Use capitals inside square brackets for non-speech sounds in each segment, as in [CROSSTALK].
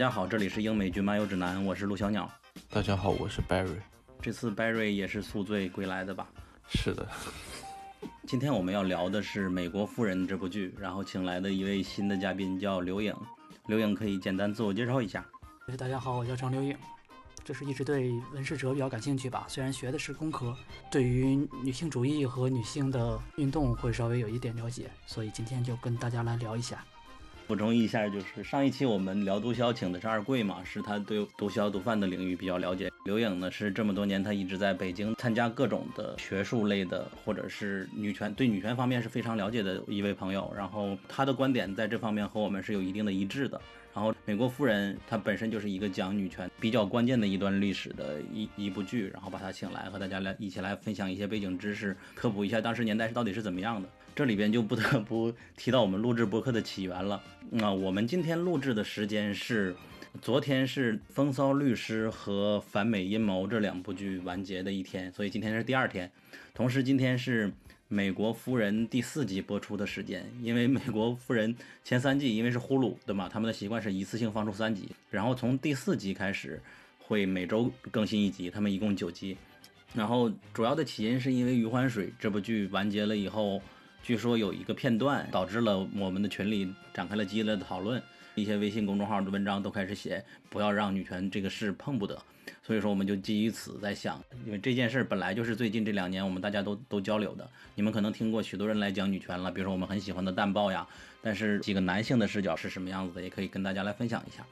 大家好，这里是英美剧漫游指南，我是陆小鸟。大家好，我是 Barry。这次 Barry 也是宿醉归来的吧？是的。今天我们要聊的是《美国夫人》这部剧，然后请来的一位新的嘉宾叫刘颖。刘颖可以简单自我介绍一下。大家好，我叫张刘颖。这是一直对文史哲比较感兴趣吧，虽然学的是工科，对于女性主义和女性的运动会稍微有一点了解，所以今天就跟大家来聊一下。补充一下，就是上一期我们聊毒枭，请的是二贵嘛，是他对毒枭毒贩的领域比较了解。刘颖呢是这么多年，他一直在北京参加各种的学术类的，或者是女权对女权方面是非常了解的一位朋友。然后他的观点在这方面和我们是有一定的一致的。然后《美国夫人》它本身就是一个讲女权比较关键的一段历史的一一部剧，然后把他请来和大家来一起来分享一些背景知识，科普一下当时年代是到底是怎么样的。这里边就不得 [LAUGHS] 不提到我们录制播客的起源了。那我们今天录制的时间是，昨天是《风骚律师》和《反美阴谋》这两部剧完结的一天，所以今天是第二天。同时，今天是《美国夫人》第四集播出的时间。因为《美国夫人》前三季因为是呼噜对嘛，他们的习惯是一次性放出三集，然后从第四集开始会每周更新一集，他们一共九集。然后主要的起因是因为《余欢水》这部剧完结了以后。据说有一个片段导致了我们的群里展开了激烈的讨论，一些微信公众号的文章都开始写不要让女权这个事碰不得。所以说我们就基于此在想，因为这件事本来就是最近这两年我们大家都都交流的，你们可能听过许多人来讲女权了，比如说我们很喜欢的淡报呀，但是几个男性的视角是什么样子的，也可以跟大家来分享一下。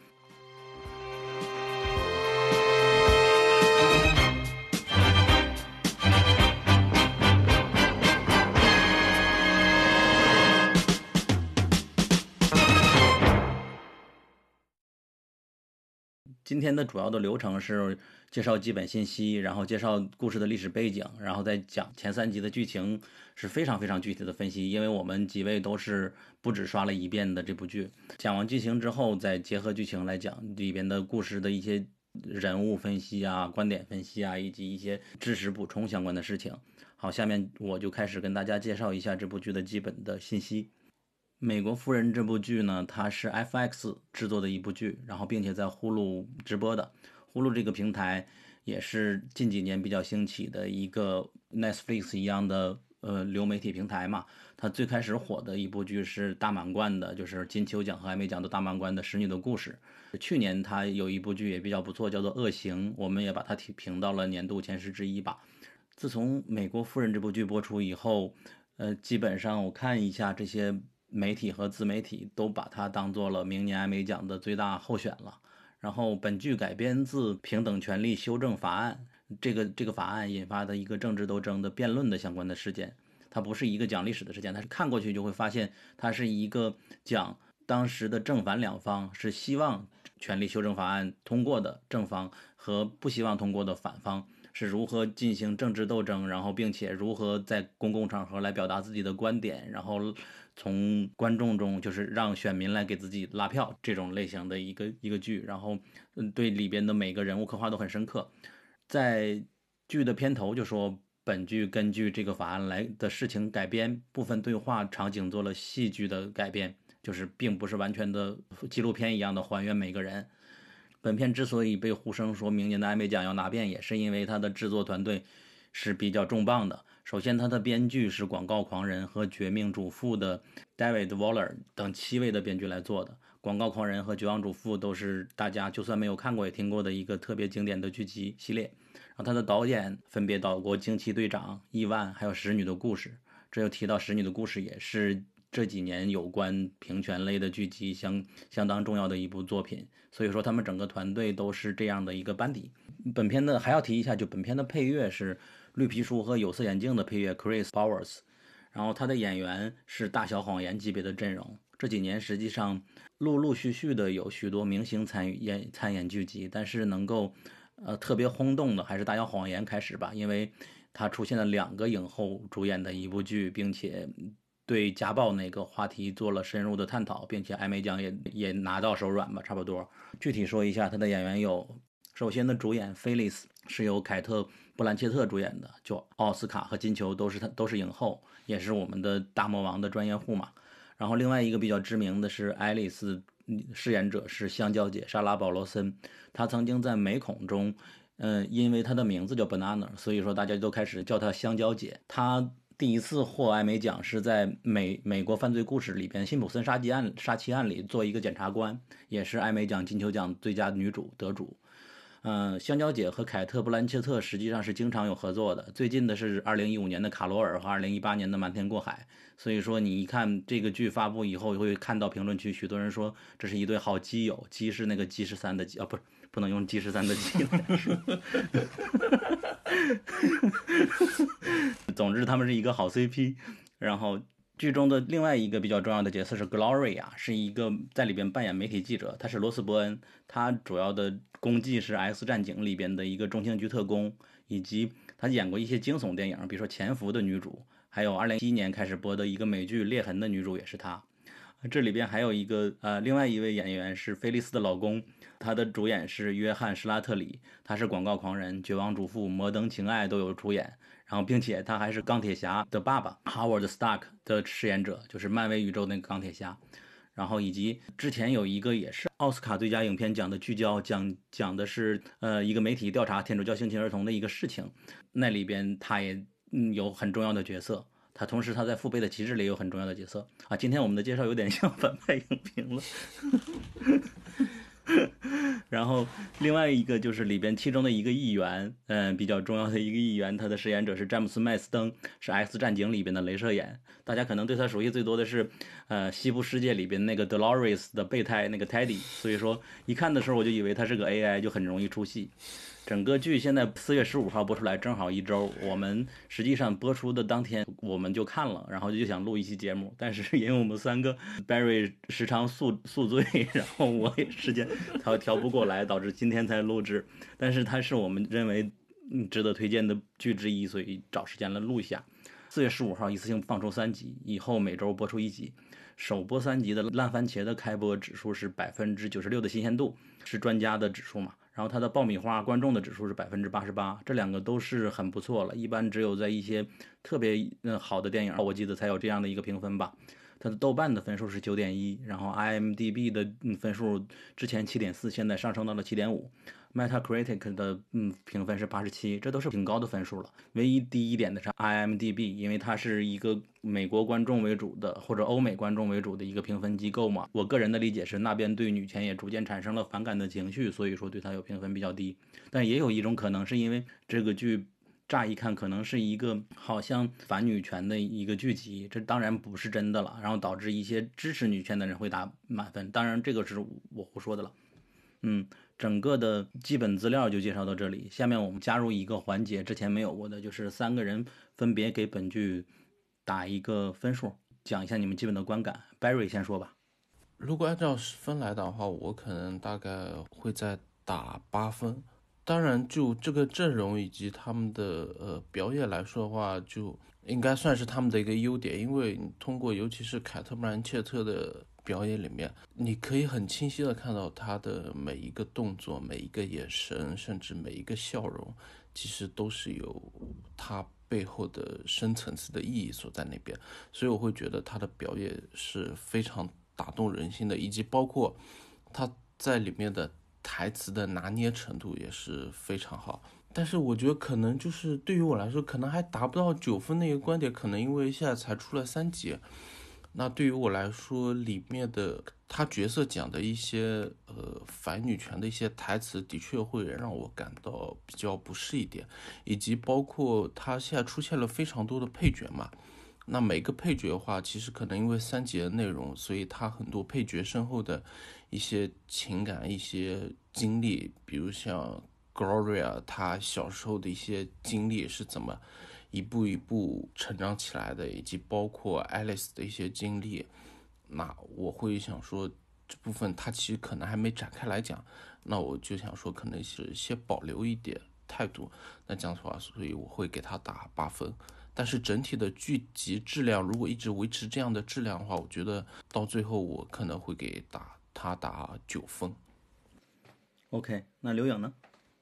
今天的主要的流程是介绍基本信息，然后介绍故事的历史背景，然后再讲前三集的剧情，是非常非常具体的分析。因为我们几位都是不止刷了一遍的这部剧，讲完剧情之后，再结合剧情来讲里边的故事的一些人物分析啊、观点分析啊，以及一些知识补充相关的事情。好，下面我就开始跟大家介绍一下这部剧的基本的信息。美国夫人这部剧呢，它是 FX 制作的一部剧，然后并且在呼噜直播的。呼噜这个平台也是近几年比较兴起的一个 Netflix 一样的呃流媒体平台嘛。它最开始火的一部剧是大满贯的，就是金球奖和艾美奖的大满贯的《使女的故事》。去年它有一部剧也比较不错，叫做《恶行》，我们也把它提评到了年度前十之一吧。自从美国夫人这部剧播出以后，呃，基本上我看一下这些。媒体和自媒体都把它当做了明年艾美奖的最大候选了。然后，本剧改编自《平等权利修正法案》，这个这个法案引发的一个政治斗争的辩论的相关的事件。它不是一个讲历史的事件，它是看过去就会发现，它是一个讲当时的正反两方是希望权利修正法案通过的正方和不希望通过的反方是如何进行政治斗争，然后并且如何在公共场合来表达自己的观点，然后。从观众中就是让选民来给自己拉票这种类型的一个一个剧，然后嗯，对里边的每个人物刻画都很深刻。在剧的片头就说，本剧根据这个法案来的事情改编，部分对话场景做了戏剧的改编，就是并不是完全的纪录片一样的还原每个人。本片之所以被呼声说明年的艾美奖要拿遍，也是因为它的制作团队是比较重磅的。首先，他的编剧是《广告狂人》和《绝命主妇》的 David Waller 等七位的编剧来做的。《广告狂人》和《绝望主妇》都是大家就算没有看过也听过的一个特别经典的剧集系列。然后他的导演分别导过《惊奇队长》《亿万》还有《使女的故事》。这又提到《使女的故事》，也是这几年有关平权类的剧集相相当重要的一部作品。所以说，他们整个团队都是这样的一个班底。本片的还要提一下，就本片的配乐是。绿皮书和有色眼镜的配乐 Chris Bowers，然后他的演员是大小谎言级别的阵容。这几年实际上陆陆续续的有许多明星参与演参演剧集，但是能够呃特别轰动的还是大小谎言开始吧，因为他出现了两个影后主演的一部剧，并且对家暴那个话题做了深入的探讨，并且艾美奖也也拿到手软吧，差不多。具体说一下，他的演员有。首先的主演菲利斯是由凯特·布兰切特主演的，就奥斯卡和金球都是他都是影后，也是我们的大魔王的专业户嘛。然后另外一个比较知名的是爱丽丝饰演者是香蕉姐莎拉保罗森，她曾经在美恐中，嗯、因为她的名字叫 Banana，所以说大家都开始叫她香蕉姐。她第一次获艾美奖是在美美国犯罪故事里边辛普森杀机案杀妻案里做一个检察官，也是艾美奖金球奖最佳女主得主。嗯，香蕉姐和凯特·布兰切特实际上是经常有合作的。最近的是2015年的《卡罗尔》和2018年的《瞒天过海》。所以说，你一看这个剧发布以后，会看到评论区许多人说这是一对好基友，基是那个基十三的基啊，不是不能用基十三的基来说。[LAUGHS] 总之，他们是一个好 CP。然后剧中的另外一个比较重要的角色是 Gloria，是一个在里边扮演媒体记者，她是罗斯伯恩，她主要的功绩是《X 战警》里边的一个中情局特工，以及她演过一些惊悚电影，比如说《潜伏》的女主，还有2011年开始播的一个美剧《裂痕》的女主也是她。这里边还有一个呃，另外一位演员是菲利斯的老公，他的主演是约翰施拉特里，他是广告狂人、绝望主妇、摩登情爱都有出演。然后，并且他还是钢铁侠的爸爸 Howard Stark 的饰演者，就是漫威宇宙那个钢铁侠。然后以及之前有一个也是奥斯卡最佳影片奖的聚焦，讲讲的是呃一个媒体调查天主教性侵儿童的一个事情，那里边他也嗯有很重要的角色。他同时他在《父辈的旗帜》里有很重要的角色啊。今天我们的介绍有点像反派影评了。然后另外一个就是里边其中的一个议员，嗯，比较重要的一个议员，他的饰演者是詹姆斯麦斯登，是《X 战警》里边的镭射眼。大家可能对他熟悉最多的是，呃，《西部世界》里边那个 Dolores 的备胎那个 Teddy。所以说一看的时候我就以为他是个 AI，就很容易出戏。整个剧现在四月十五号播出来，正好一周。我们实际上播出的当天我们就看了，然后就想录一期节目，但是因为我们三个 Barry 时常宿宿醉，[LAUGHS] 然后我也时间调调不过来，导致今天才录制。但是它是我们认为值得推荐的剧之一，所以找时间来录一下。四月十五号一次性放出三集，以后每周播出一集。首播三集的烂番茄的开播指数是百分之九十六的新鲜度，是专家的指数嘛？然后它的爆米花观众的指数是百分之八十八，这两个都是很不错了。一般只有在一些特别嗯好的电影，我记得才有这样的一个评分吧。它的豆瓣的分数是九点一，然后 IMDB 的分数之前七点四，现在上升到了七点五。Metacritic 的嗯评分是八十七，这都是挺高的分数了。唯一低一点的是 IMDB，因为它是一个美国观众为主的或者欧美观众为主的一个评分机构嘛。我个人的理解是，那边对女权也逐渐产生了反感的情绪，所以说对它有评分比较低。但也有一种可能是因为这个剧乍一看可能是一个好像反女权的一个剧集，这当然不是真的了，然后导致一些支持女权的人会打满分。当然这个是我胡说的了，嗯。整个的基本资料就介绍到这里，下面我们加入一个环节，之前没有过的，就是三个人分别给本剧打一个分数，讲一下你们基本的观感。Barry 先说吧。如果按照分来的话，我可能大概会再打八分。当然，就这个阵容以及他们的呃表演来说的话，就应该算是他们的一个优点，因为通过尤其是凯特·布兰切特的。表演里面，你可以很清晰的看到他的每一个动作、每一个眼神，甚至每一个笑容，其实都是有他背后的深层次的意义所在那边。所以我会觉得他的表演是非常打动人心的，以及包括他在里面的台词的拿捏程度也是非常好。但是我觉得可能就是对于我来说，可能还达不到九分那个观点，可能因为现在才出了三集。那对于我来说，里面的他角色讲的一些呃反女权的一些台词，的确会让我感到比较不适一点，以及包括他现在出现了非常多的配角嘛。那每个配角的话，其实可能因为三集的内容，所以他很多配角身后的一些情感、一些经历，比如像 Gloria 她小时候的一些经历是怎么。一步一步成长起来的，以及包括 Alice 的一些经历，那我会想说这部分他其实可能还没展开来讲，那我就想说可能是先保留一点态度。那这样的话，所以我会给他打八分。但是整体的剧集质量如果一直维持这样的质量的话，我觉得到最后我可能会给打他打九分。OK，那刘颖呢？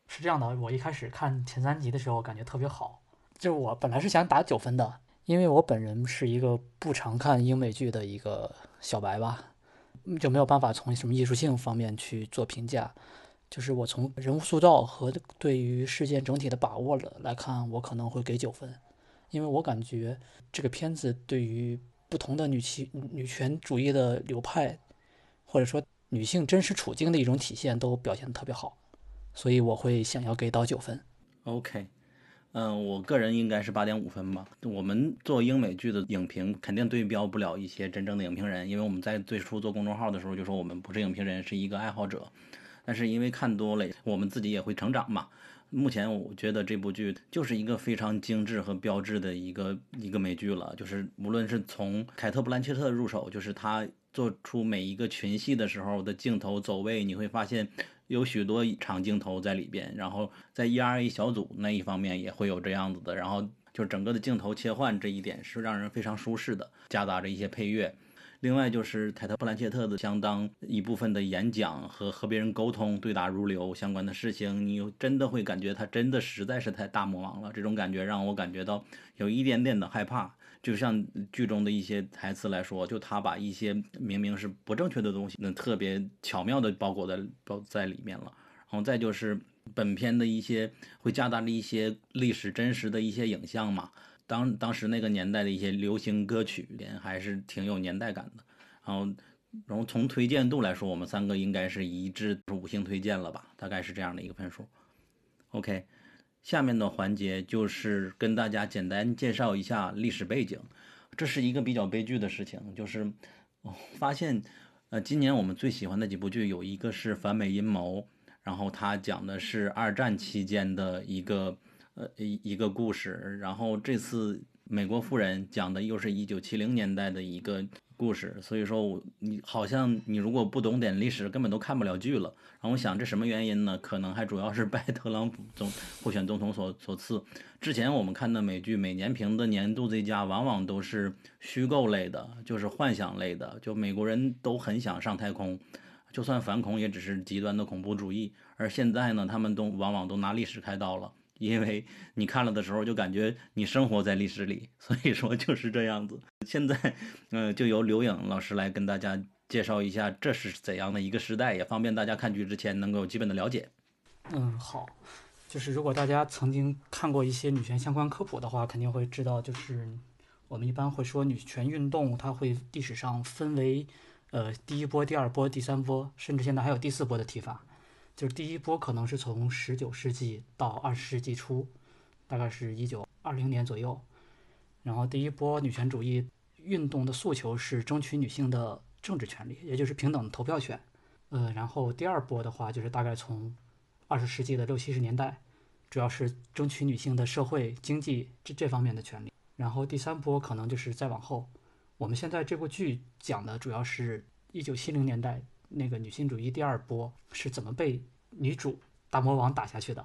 是这样的，我一开始看前三集的时候感觉特别好。就我本来是想打九分的，因为我本人是一个不常看英美剧的一个小白吧。就没有办法从什么艺术性方面去做评价。就是我从人物塑造和对于事件整体的把握了来看，我可能会给九分，因为我感觉这个片子对于不同的女性女权主义的流派，或者说女性真实处境的一种体现，都表现的特别好，所以我会想要给到九分。OK。嗯，我个人应该是八点五分吧。我们做英美剧的影评，肯定对标不了一些真正的影评人，因为我们在最初做公众号的时候就说我们不是影评人，是一个爱好者。但是因为看多了，我们自己也会成长嘛。目前我觉得这部剧就是一个非常精致和标志的一个一个美剧了，就是无论是从凯特·布兰切特入手，就是他做出每一个群戏的时候的镜头走位，你会发现。有许多长镜头在里边，然后在 ERA 小组那一方面也会有这样子的，然后就整个的镜头切换这一点是让人非常舒适的，夹杂着一些配乐。另外就是凯特·布兰切特的相当一部分的演讲和和别人沟通、对答如流相关的事情，你真的会感觉他真的实在是太大魔王了，这种感觉让我感觉到有一点点的害怕。就像剧中的一些台词来说，就他把一些明明是不正确的东西，那特别巧妙的包裹在包在里面了。然后再就是本片的一些会加大了一些历史真实的一些影像嘛，当当时那个年代的一些流行歌曲，还是挺有年代感的。然后，然后从推荐度来说，我们三个应该是一致五星推荐了吧，大概是这样的一个分数。OK。下面的环节就是跟大家简单介绍一下历史背景。这是一个比较悲剧的事情，就是发现，呃，今年我们最喜欢的几部剧有一个是《反美阴谋》，然后它讲的是二战期间的一个呃一一个故事，然后这次《美国夫人》讲的又是一九七零年代的一个。故事，所以说，我你好像你如果不懂点历史，根本都看不了剧了。然后我想，这什么原因呢？可能还主要是拜特朗普总候选总统所所赐。之前我们看的美剧，每年评的年度最佳，往往都是虚构类的，就是幻想类的。就美国人都很想上太空，就算反恐，也只是极端的恐怖主义。而现在呢，他们都往往都拿历史开刀了。因为你看了的时候，就感觉你生活在历史里，所以说就是这样子。现在，嗯，就由刘颖老师来跟大家介绍一下这是怎样的一个时代，也方便大家看剧之前能够基本的了解。嗯，好，就是如果大家曾经看过一些女权相关科普的话，肯定会知道，就是我们一般会说女权运动，它会历史上分为，呃，第一波、第二波、第三波，甚至现在还有第四波的提法。就是第一波可能是从十九世纪到二十世纪初，大概是一九二零年左右。然后第一波女权主义运动的诉求是争取女性的政治权利，也就是平等的投票权。呃，然后第二波的话就是大概从二十世纪的六七十年代，主要是争取女性的社会经济这这方面的权利。然后第三波可能就是再往后。我们现在这部剧讲的主要是一九七零年代。那个女性主义第二波是怎么被女主大魔王打下去的？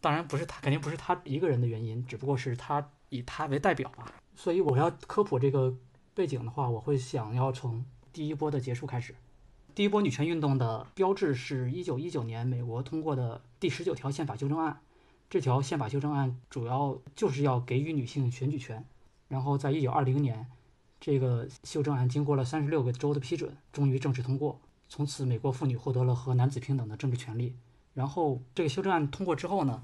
当然不是他，肯定不是他一个人的原因，只不过是他以他为代表吧。所以我要科普这个背景的话，我会想要从第一波的结束开始。第一波女权运动的标志是一九一九年美国通过的第十九条宪法修正案。这条宪法修正案主要就是要给予女性选举权。然后在一九二零年，这个修正案经过了三十六个州的批准，终于正式通过。从此，美国妇女获得了和男子平等的政治权利。然后，这个修正案通过之后呢，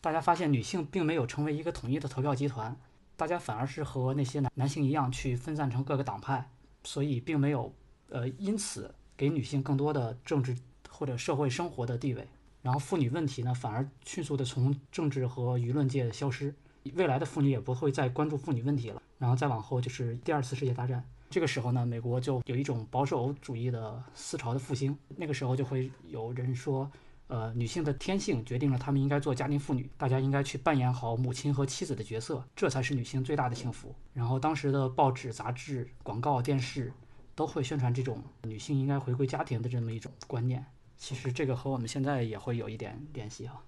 大家发现女性并没有成为一个统一的投票集团，大家反而是和那些男男性一样去分散成各个党派，所以并没有，呃，因此给女性更多的政治或者社会生活的地位。然后，妇女问题呢，反而迅速的从政治和舆论界消失，未来的妇女也不会再关注妇女问题了。然后再往后就是第二次世界大战。这个时候呢，美国就有一种保守主义的思潮的复兴。那个时候就会有人说，呃，女性的天性决定了她们应该做家庭妇女，大家应该去扮演好母亲和妻子的角色，这才是女性最大的幸福。然后当时的报纸、杂志、广告、电视都会宣传这种女性应该回归家庭的这么一种观念。其实这个和我们现在也会有一点联系哈。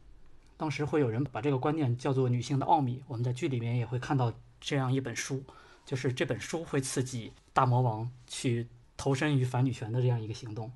当时会有人把这个观念叫做女性的奥秘。我们在剧里面也会看到这样一本书。就是这本书会刺激大魔王去投身于反女权的这样一个行动，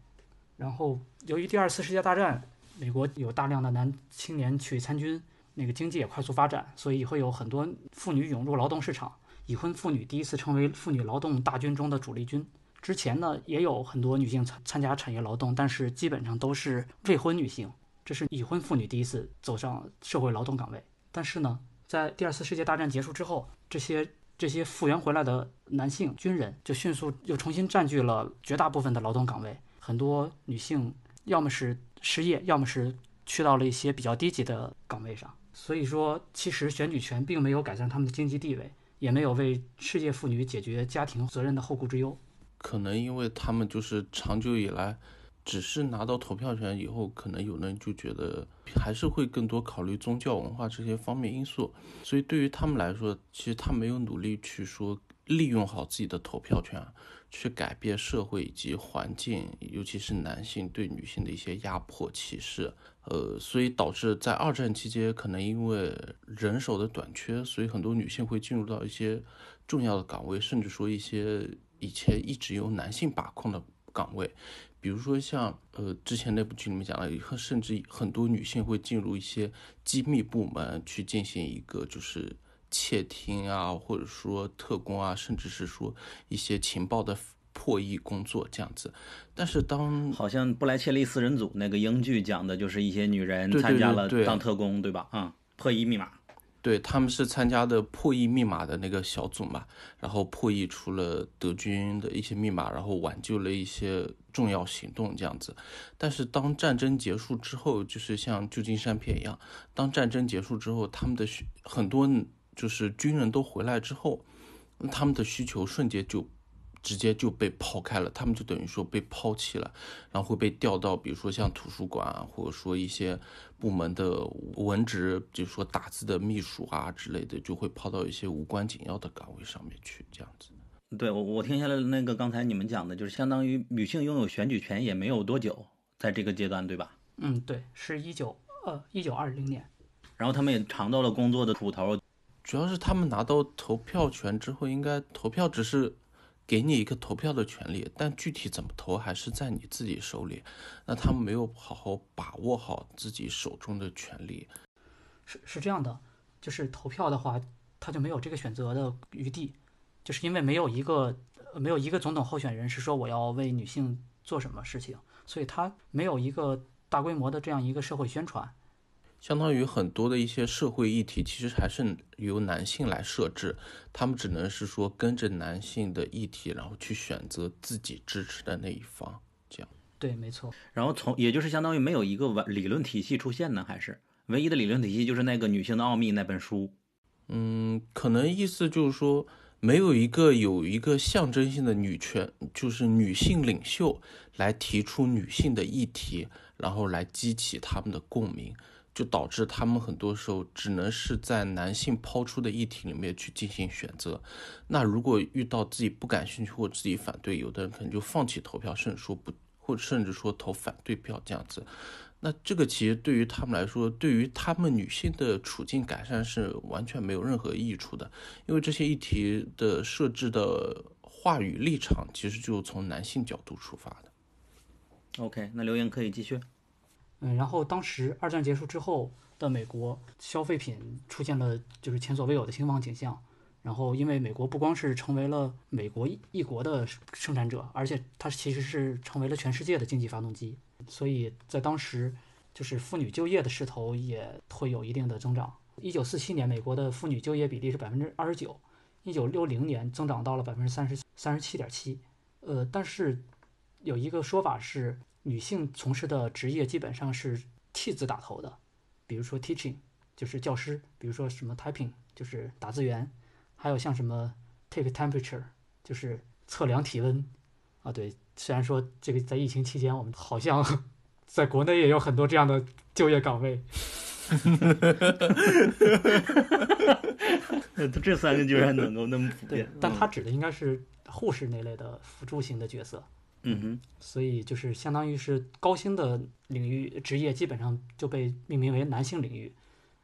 然后由于第二次世界大战，美国有大量的男青年去参军，那个经济也快速发展，所以会有很多妇女涌入劳动市场，已婚妇女第一次成为妇女劳动大军中的主力军。之前呢，也有很多女性参参加产业劳动，但是基本上都是未婚女性，这是已婚妇女第一次走上社会劳动岗位。但是呢，在第二次世界大战结束之后，这些这些复员回来的男性军人就迅速又重新占据了绝大部分的劳动岗位，很多女性要么是失业，要么是去到了一些比较低级的岗位上。所以说，其实选举权并没有改善他们的经济地位，也没有为世界妇女解决家庭责任的后顾之忧。可能因为他们就是长久以来，只是拿到投票权以后，可能有人就觉得还是会更多考虑宗教文化这些方面因素，所以对于他们来说，其实他没有努力去说利用好自己的投票权，去改变社会以及环境，尤其是男性对女性的一些压迫歧视。呃，所以导致在二战期间，可能因为人手的短缺，所以很多女性会进入到一些重要的岗位，甚至说一些以前一直由男性把控的岗位，比如说像呃之前那部剧里面讲了，甚至很多女性会进入一些机密部门去进行一个就是窃听啊，或者说特工啊，甚至是说一些情报的。破译工作这样子，但是当好像布莱切利四人组那个英剧讲的就是一些女人参加了当特工，对吧？啊，破译密码，对他们是参加的破译密码的那个小组嘛，然后破译出了德军的一些密码，然后挽救了一些重要行动这样子。但是当战争结束之后，就是像旧金山片一样，当战争结束之后，他们的很多就是军人都回来之后，他们的需求瞬间就。直接就被抛开了，他们就等于说被抛弃了，然后会被调到，比如说像图书馆啊，或者说一些部门的文职，比如说打字的秘书啊之类的，就会抛到一些无关紧要的岗位上面去，这样子。对我，我听下来那个刚才你们讲的，就是相当于女性拥有选举权也没有多久，在这个阶段，对吧？嗯，对，是一九呃一九二零年，然后他们也尝到了工作的苦头，主要是他们拿到投票权之后，应该投票只是。给你一个投票的权利，但具体怎么投还是在你自己手里。那他们没有好好把握好自己手中的权利。是是这样的，就是投票的话，他就没有这个选择的余地，就是因为没有一个没有一个总统候选人是说我要为女性做什么事情，所以他没有一个大规模的这样一个社会宣传。相当于很多的一些社会议题，其实还是由男性来设置，他们只能是说跟着男性的议题，然后去选择自己支持的那一方，这样。对，没错。然后从也就是相当于没有一个完理论体系出现呢，还是唯一的理论体系就是那个《女性的奥秘》那本书。嗯，可能意思就是说，没有一个有一个象征性的女权，就是女性领袖来提出女性的议题，然后来激起他们的共鸣。就导致他们很多时候只能是在男性抛出的议题里面去进行选择。那如果遇到自己不感兴趣或自己反对，有的人可能就放弃投票，甚至说不，或者甚至说投反对票这样子。那这个其实对于他们来说，对于他们女性的处境改善是完全没有任何益处的，因为这些议题的设置的话语立场其实就从男性角度出发的。OK，那留言可以继续。嗯，然后当时二战结束之后的美国，消费品出现了就是前所未有的兴旺景象。然后，因为美国不光是成为了美国一国的生产者，而且它其实是成为了全世界的经济发动机。所以在当时，就是妇女就业的势头也会有一定的增长。一九四七年，美国的妇女就业比例是百分之二十九；一九六零年增长到了百分之三十三十七点七。呃，但是有一个说法是。女性从事的职业基本上是 T 字打头的，比如说 teaching 就是教师，比如说什么 typing 就是打字员，还有像什么 take temperature 就是测量体温啊。对，虽然说这个在疫情期间，我们好像 [LAUGHS] 在国内也有很多这样的就业岗位。[LAUGHS] 这三个居然能够那么普遍？但他指的应该是护士那类的辅助型的角色。嗯哼，所以就是相当于是高薪的领域职业，基本上就被命名为男性领域，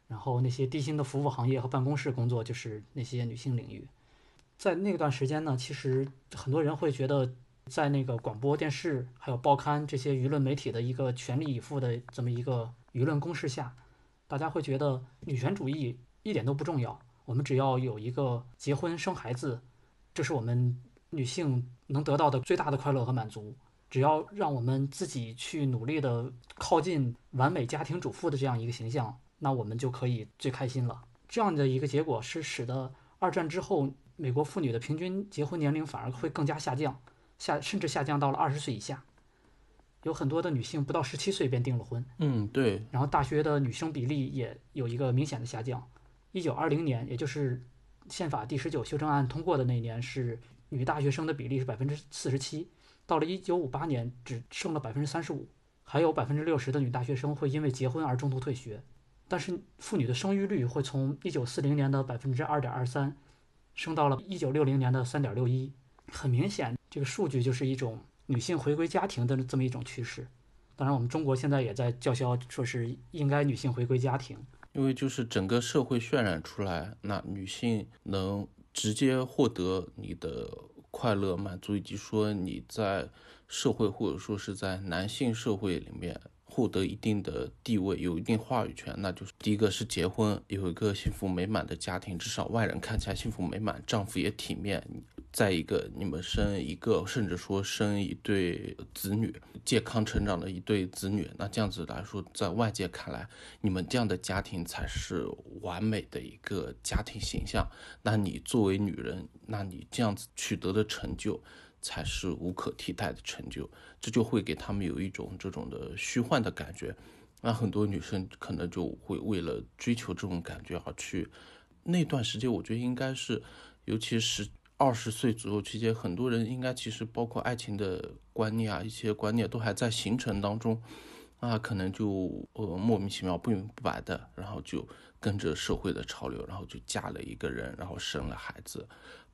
然后那些低薪的服务行业和办公室工作就是那些女性领域。在那段时间呢，其实很多人会觉得，在那个广播电视还有报刊这些舆论媒体的一个全力以赴的这么一个舆论攻势下，大家会觉得女权主义一点都不重要，我们只要有一个结婚生孩子，这是我们。女性能得到的最大的快乐和满足。只要让我们自己去努力的靠近完美家庭主妇的这样一个形象，那我们就可以最开心了。这样的一个结果是使得二战之后美国妇女的平均结婚年龄反而会更加下降，下甚至下降到了二十岁以下。有很多的女性不到十七岁便订了婚，嗯，对，然后大学的女生比例也有一个明显的下降。一九二零年，也就是宪法第十九修正案通过的那一年，是女大学生的比例是百分之四十七。到了一九五八年，只剩了百分之三十五，还有百分之六十的女大学生会因为结婚而中途退学。但是妇女的生育率会从一九四零年的百分之二点二三，升到了一九六零年的三点六一。很明显，这个数据就是一种女性回归家庭的这么一种趋势。当然，我们中国现在也在叫嚣，说是应该女性回归家庭，因为就是整个社会渲染出来，那女性能直接获得你的。快乐满足，以及说你在社会或者说是在男性社会里面获得一定的地位，有一定话语权，那就是第一个是结婚，有一个幸福美满的家庭，至少外人看起来幸福美满，丈夫也体面。再一个，你们生一个，甚至说生一对子女，健康成长的一对子女，那这样子来说，在外界看来，你们这样的家庭才是完美的一个家庭形象。那你作为女人，那你这样子取得的成就，才是无可替代的成就。这就会给他们有一种这种的虚幻的感觉。那很多女生可能就会为了追求这种感觉而去。那段时间，我觉得应该是，尤其是。二十岁左右期间，很多人应该其实包括爱情的观念啊，一些观念都还在形成当中，啊，可能就呃莫名其妙不明不白的，然后就跟着社会的潮流，然后就嫁了一个人，然后生了孩子。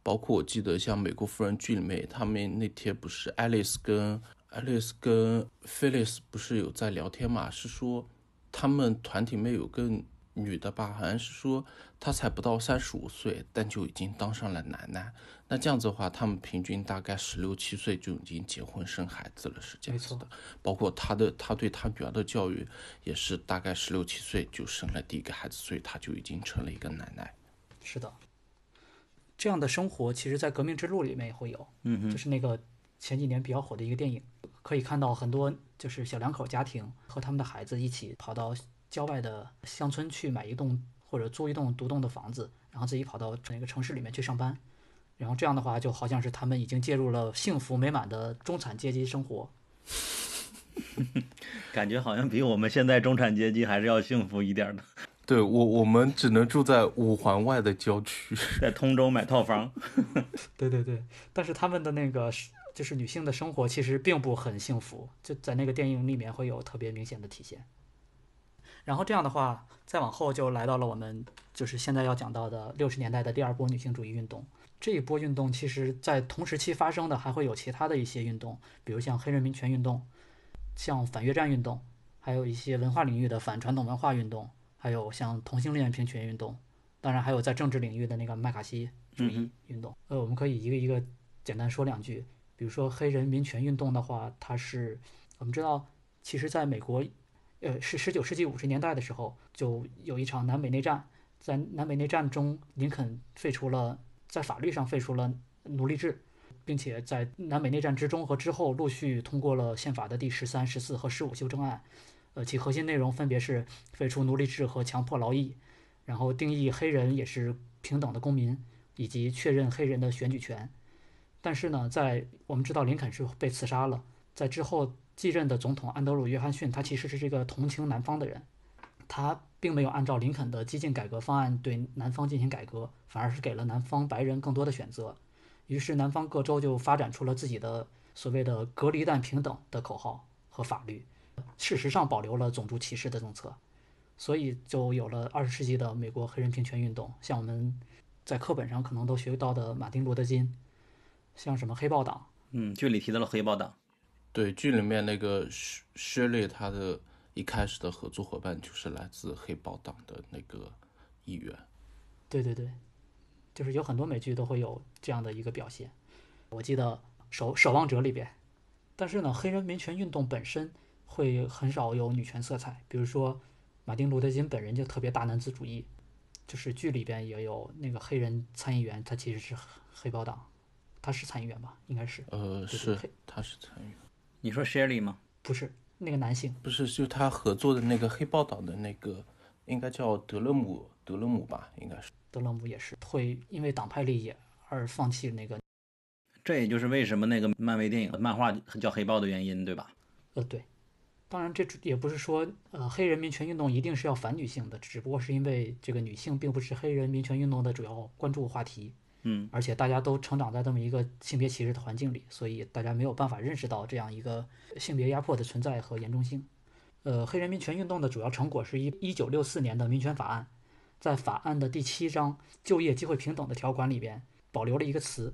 包括我记得像《美国夫人》剧里面，他们那天不是爱丽丝跟爱丽丝跟菲利斯不是有在聊天嘛？是说他们团体里面有个女的吧，好像是说她才不到三十五岁，但就已经当上了奶奶。那这样子的话，他们平均大概十六七岁就已经结婚生孩子了，是这样子的。包括他的，他对他女儿的教育也是大概十六七岁就生了第一个孩子，所以他就已经成了一个奶奶。是的，这样的生活其实，在《革命之路》里面也会有。嗯就是那个前几年比较火的一个电影，可以看到很多就是小两口家庭和他们的孩子一起跑到郊外的乡村去买一栋或者租一栋独栋的房子，然后自己跑到那个城市里面去上班。然后这样的话，就好像是他们已经介入了幸福美满的中产阶级生活，[LAUGHS] 感觉好像比我们现在中产阶级还是要幸福一点的。对我，我们只能住在五环外的郊区，在通州买套房。[LAUGHS] 对对对，但是他们的那个就是女性的生活其实并不很幸福，就在那个电影里面会有特别明显的体现。然后这样的话，再往后就来到了我们就是现在要讲到的六十年代的第二波女性主义运动。这一波运动，其实在同时期发生的还会有其他的一些运动，比如像黑人民权运动，像反越战运动，还有一些文化领域的反传统文化运动，还有像同性恋平权运动，当然还有在政治领域的那个麦卡锡主义运动。呃，我们可以一个一个简单说两句。比如说黑人民权运动的话，它是我们知道，其实在美国，呃，是十九世纪五十年代的时候，就有一场南北内战，在南北内战中，林肯废除了。在法律上废除了奴隶制，并且在南北内战之中和之后陆续通过了宪法的第十三、十四和十五修正案，呃，其核心内容分别是废除奴隶制和强迫劳役，然后定义黑人也是平等的公民，以及确认黑人的选举权。但是呢，在我们知道林肯是被刺杀了，在之后继任的总统安德鲁·约翰逊，他其实是这个同情南方的人，他。并没有按照林肯的激进改革方案对南方进行改革，反而是给了南方白人更多的选择。于是，南方各州就发展出了自己的所谓的“隔离但平等”的口号和法律，事实上保留了种族歧视的政策。所以，就有了二十世纪的美国黑人平权运动，像我们在课本上可能都学到的马丁·路德·金，像什么黑豹党。嗯，剧里提到了黑豹党。对，剧里面那个薛薛列他的。一开始的合作伙伴就是来自黑豹党的那个议员。对对对，就是有很多美剧都会有这样的一个表现。我记得《守守望者》里边，但是呢，黑人民权运动本身会很少有女权色彩。比如说，马丁·路德·金本人就特别大男子主义，就是剧里边也有那个黑人参议员，他其实是黑豹党。他是参议员吧？应该是，呃，对是他是参与，你说 Sherry 吗？不是那个男性？不是就他合作的那个黑豹岛的那个，应该叫德勒姆德勒姆吧？应该是。德勒姆也是会因为党派利益而放弃那个，这也就是为什么那个漫威电影漫画叫黑豹的原因，对吧？呃，对。当然，这也不是说，呃，黑人民权运动一定是要反女性的，只不过是因为这个女性并不是黑人民权运动的主要关注话题，嗯，而且大家都成长在这么一个性别歧视的环境里，所以大家没有办法认识到这样一个性别压迫的存在和严重性。呃，黑人民权运动的主要成果是一一九六四年的民权法案，在法案的第七章就业机会平等的条款里边保留了一个词，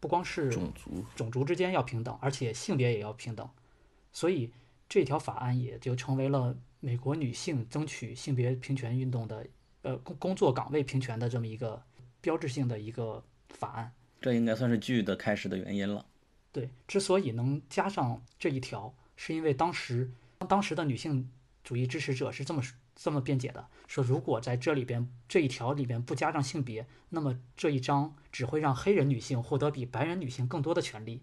不光是种族。种族之间要平等，而且性别也要平等，所以这条法案也就成为了美国女性争取性别平权运动的呃工工作岗位平权的这么一个标志性的一个法案。这应该算是剧的开始的原因了。对，之所以能加上这一条，是因为当时当时的女性主义支持者是这么这么辩解的：说如果在这里边这一条里边不加上性别，那么这一章只会让黑人女性获得比白人女性更多的权利，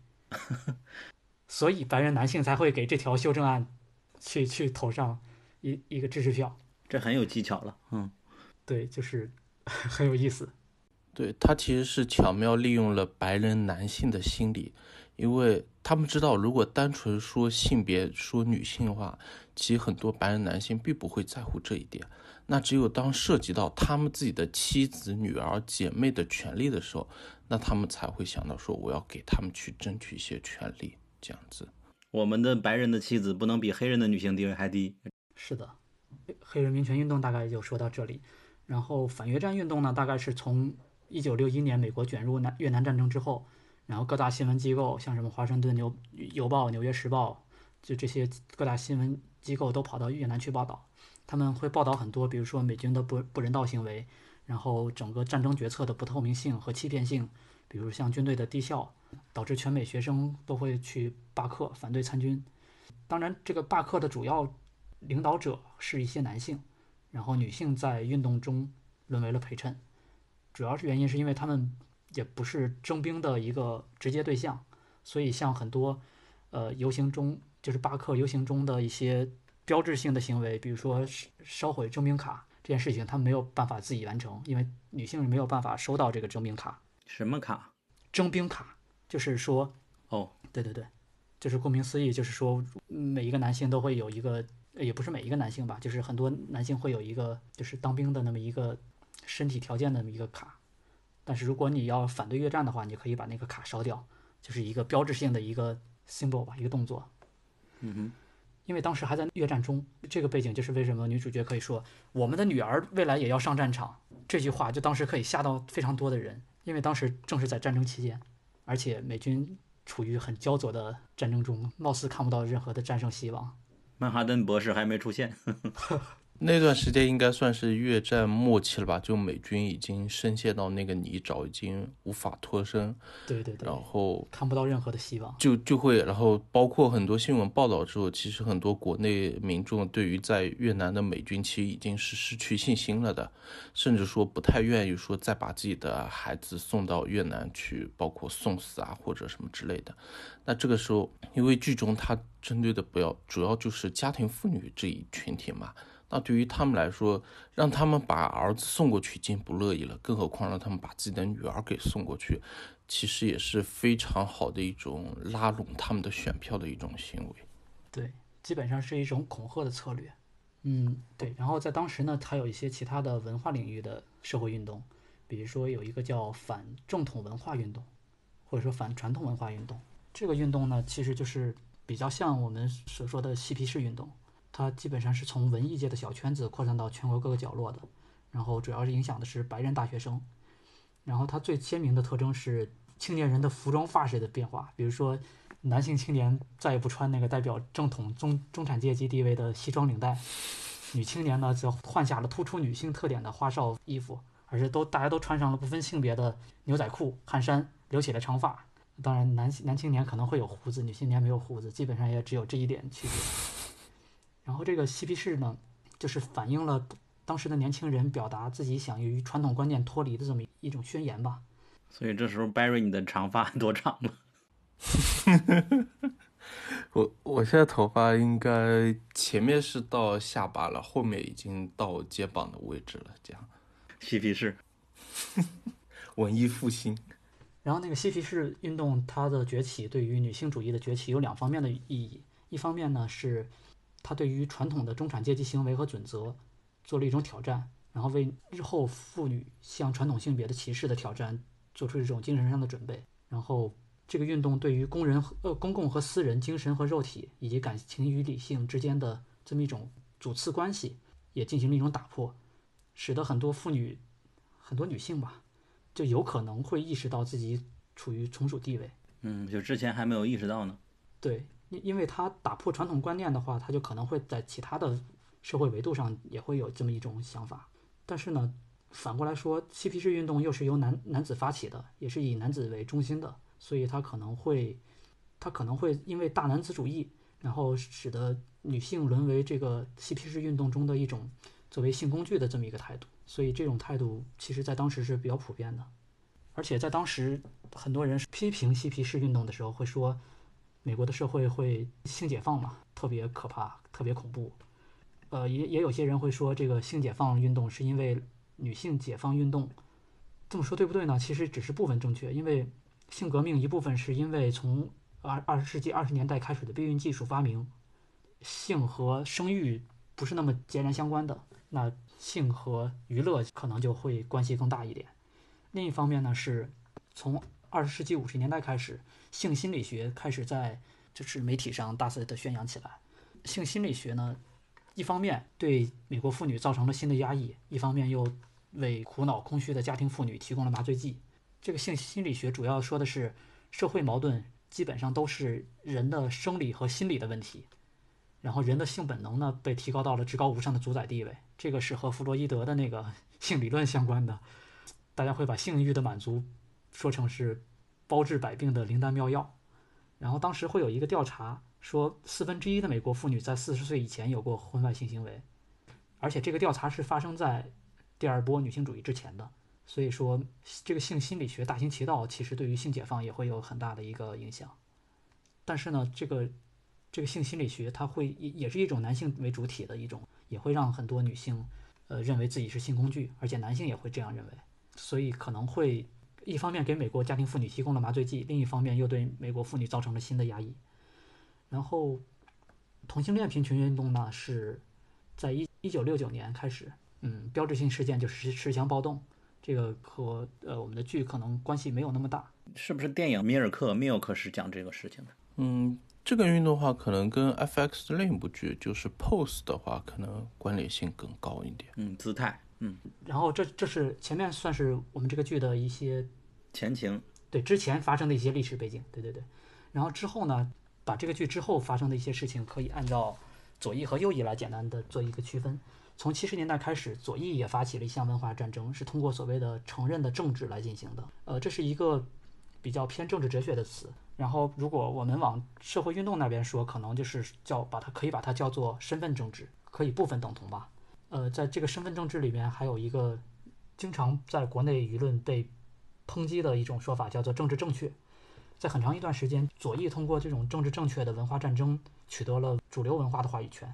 [LAUGHS] 所以白人男性才会给这条修正案去去投上一一个支持票。这很有技巧了，嗯，对，就是 [LAUGHS] 很有意思。对他其实是巧妙利用了白人男性的心理，因为他们知道，如果单纯说性别、说女性的话，其实很多白人男性并不会在乎这一点。那只有当涉及到他们自己的妻子、女儿、姐妹的权利的时候，那他们才会想到说，我要给他们去争取一些权利，这样子。我们的白人的妻子不能比黑人的女性地位还低。是的，黑人民权运动大概就说到这里，然后反越战运动呢，大概是从一九六一年美国卷入南越南战争之后，然后各大新闻机构，像什么华盛顿邮邮报、纽约时报，就这些各大新闻机构都跑到越南去报道，他们会报道很多，比如说美军的不不人道行为，然后整个战争决策的不透明性和欺骗性，比如像军队的低效，导致全美学生都会去罢课反对参军。当然，这个罢课的主要领导者是一些男性，然后女性在运动中沦为了陪衬。主要是原因是因为他们也不是征兵的一个直接对象，所以像很多呃游行中就是罢课游行中的一些标志性的行为，比如说烧烧毁征兵卡这件事情，他们没有办法自己完成，因为女性是没有办法收到这个征兵卡。什么卡？征兵卡就是说，哦，对对对，就是顾名思义，就是说每一个男性都会有一个，呃也不是每一个男性吧，就是很多男性会有一个就是当兵的那么一个身体条件的那么一个卡。但是如果你要反对越战的话，你可以把那个卡烧掉，就是一个标志性的一个 symbol 吧，一个动作。嗯哼，因为当时还在越战中，这个背景就是为什么女主角可以说我们的女儿未来也要上战场这句话，就当时可以吓到非常多的人，因为当时正是在战争期间，而且美军处于很焦灼的战争中，貌似看不到任何的战胜希望。曼哈顿博士还没出现。[LAUGHS] 那段时间应该算是越战末期了吧？就美军已经深陷到那个泥沼，已经无法脱身，对对对，然后看不到任何的希望。就就会，然后包括很多新闻报道之后，其实很多国内民众对于在越南的美军其实已经是失去信心了的，甚至说不太愿意说再把自己的孩子送到越南去，包括送死啊或者什么之类的。那这个时候，因为剧中他针对的不要主要就是家庭妇女这一群体嘛。那对于他们来说，让他们把儿子送过去已经不乐意了，更何况让他们把自己的女儿给送过去，其实也是非常好的一种拉拢他们的选票的一种行为。对，基本上是一种恐吓的策略。嗯，对。然后在当时呢，还有一些其他的文化领域的社会运动，比如说有一个叫反正统文化运动，或者说反传统文化运动。这个运动呢，其实就是比较像我们所说的嬉皮士运动。它基本上是从文艺界的小圈子扩散到全国各个角落的，然后主要是影响的是白人大学生。然后它最鲜明的特征是青年人的服装发式的变化，比如说男性青年再也不穿那个代表正统中中产阶级地位的西装领带，女青年呢则换下了突出女性特点的花哨衣服，而是都大家都穿上了不分性别的牛仔裤、汗衫，留起了长发。当然男男青年可能会有胡子，女青年没有胡子，基本上也只有这一点区别。然后这个嬉皮士呢，就是反映了当时的年轻人表达自己想与传统观念脱离的这么一种宣言吧。所以这时候 Barry，你的长发多长了？[LAUGHS] 我我现在头发应该前面是到下巴了，后面已经到肩膀的位置了，这样。嬉皮士，[LAUGHS] 文艺复兴。然后那个嬉皮士运动它的崛起对于女性主义的崛起有两方面的意义，一方面呢是它对于传统的中产阶级行为和准则做了一种挑战，然后为日后妇女向传统性别的歧视的挑战做出一种精神上的准备，然后。这个运动对于工人和呃公共和私人精神和肉体以及感情与理性之间的这么一种主次关系也进行了一种打破，使得很多妇女、很多女性吧，就有可能会意识到自己处于从属地位。嗯，就之前还没有意识到呢。对，因因为他打破传统观念的话，他就可能会在其他的社会维度上也会有这么一种想法。但是呢，反过来说，嬉皮士运动又是由男男子发起的，也是以男子为中心的。所以他可能会，他可能会因为大男子主义，然后使得女性沦为这个嬉皮士运动中的一种作为性工具的这么一个态度。所以这种态度其实在当时是比较普遍的，而且在当时很多人批评嬉皮士运动的时候会说，美国的社会会性解放嘛，特别可怕，特别恐怖。呃，也也有些人会说这个性解放运动是因为女性解放运动。这么说对不对呢？其实只是部分正确，因为。性革命一部分是因为从二二十世纪二十年代开始的避孕技术发明，性和生育不是那么截然相关的，那性和娱乐可能就会关系更大一点。另一方面呢，是从二十世纪五十年代开始，性心理学开始在就是媒体上大肆的宣扬起来。性心理学呢，一方面对美国妇女造成了新的压抑，一方面又为苦恼空虚的家庭妇女提供了麻醉剂。这个性心理学主要说的是，社会矛盾基本上都是人的生理和心理的问题，然后人的性本能呢被提高到了至高无上的主宰地位，这个是和弗洛伊德的那个 [LAUGHS] 性理论相关的。大家会把性欲的满足说成是包治百病的灵丹妙药，然后当时会有一个调查说，四分之一的美国妇女在四十岁以前有过婚外性行为，而且这个调查是发生在第二波女性主义之前的。所以说，这个性心理学大行其道，其实对于性解放也会有很大的一个影响。但是呢，这个这个性心理学它会也也是一种男性为主体的一种，也会让很多女性呃认为自己是性工具，而且男性也会这样认为。所以可能会一方面给美国家庭妇女提供了麻醉剂，另一方面又对美国妇女造成了新的压抑。然后，同性恋平权运动呢是在一一九六九年开始，嗯，标志性事件就是持枪暴动。这个和呃我们的剧可能关系没有那么大，是不是电影《米尔克》Milk 是讲这个事情的？嗯，这个运动的话可能跟 FX 另一部剧就是 Pose 的话，可能关联性更高一点。嗯，姿态，嗯。然后这这是前面算是我们这个剧的一些前情，对之前发生的一些历史背景，对对对。然后之后呢，把这个剧之后发生的一些事情可以按照左翼和右翼来简单的做一个区分。从七十年代开始，左翼也发起了一项文化战争，是通过所谓的承认的政治来进行的。呃，这是一个比较偏政治哲学的词。然后，如果我们往社会运动那边说，可能就是叫把它可以把它叫做身份政治，可以部分等同吧。呃，在这个身份政治里面，还有一个经常在国内舆论被抨击的一种说法，叫做政治正确。在很长一段时间，左翼通过这种政治正确的文化战争，取得了主流文化的话语权。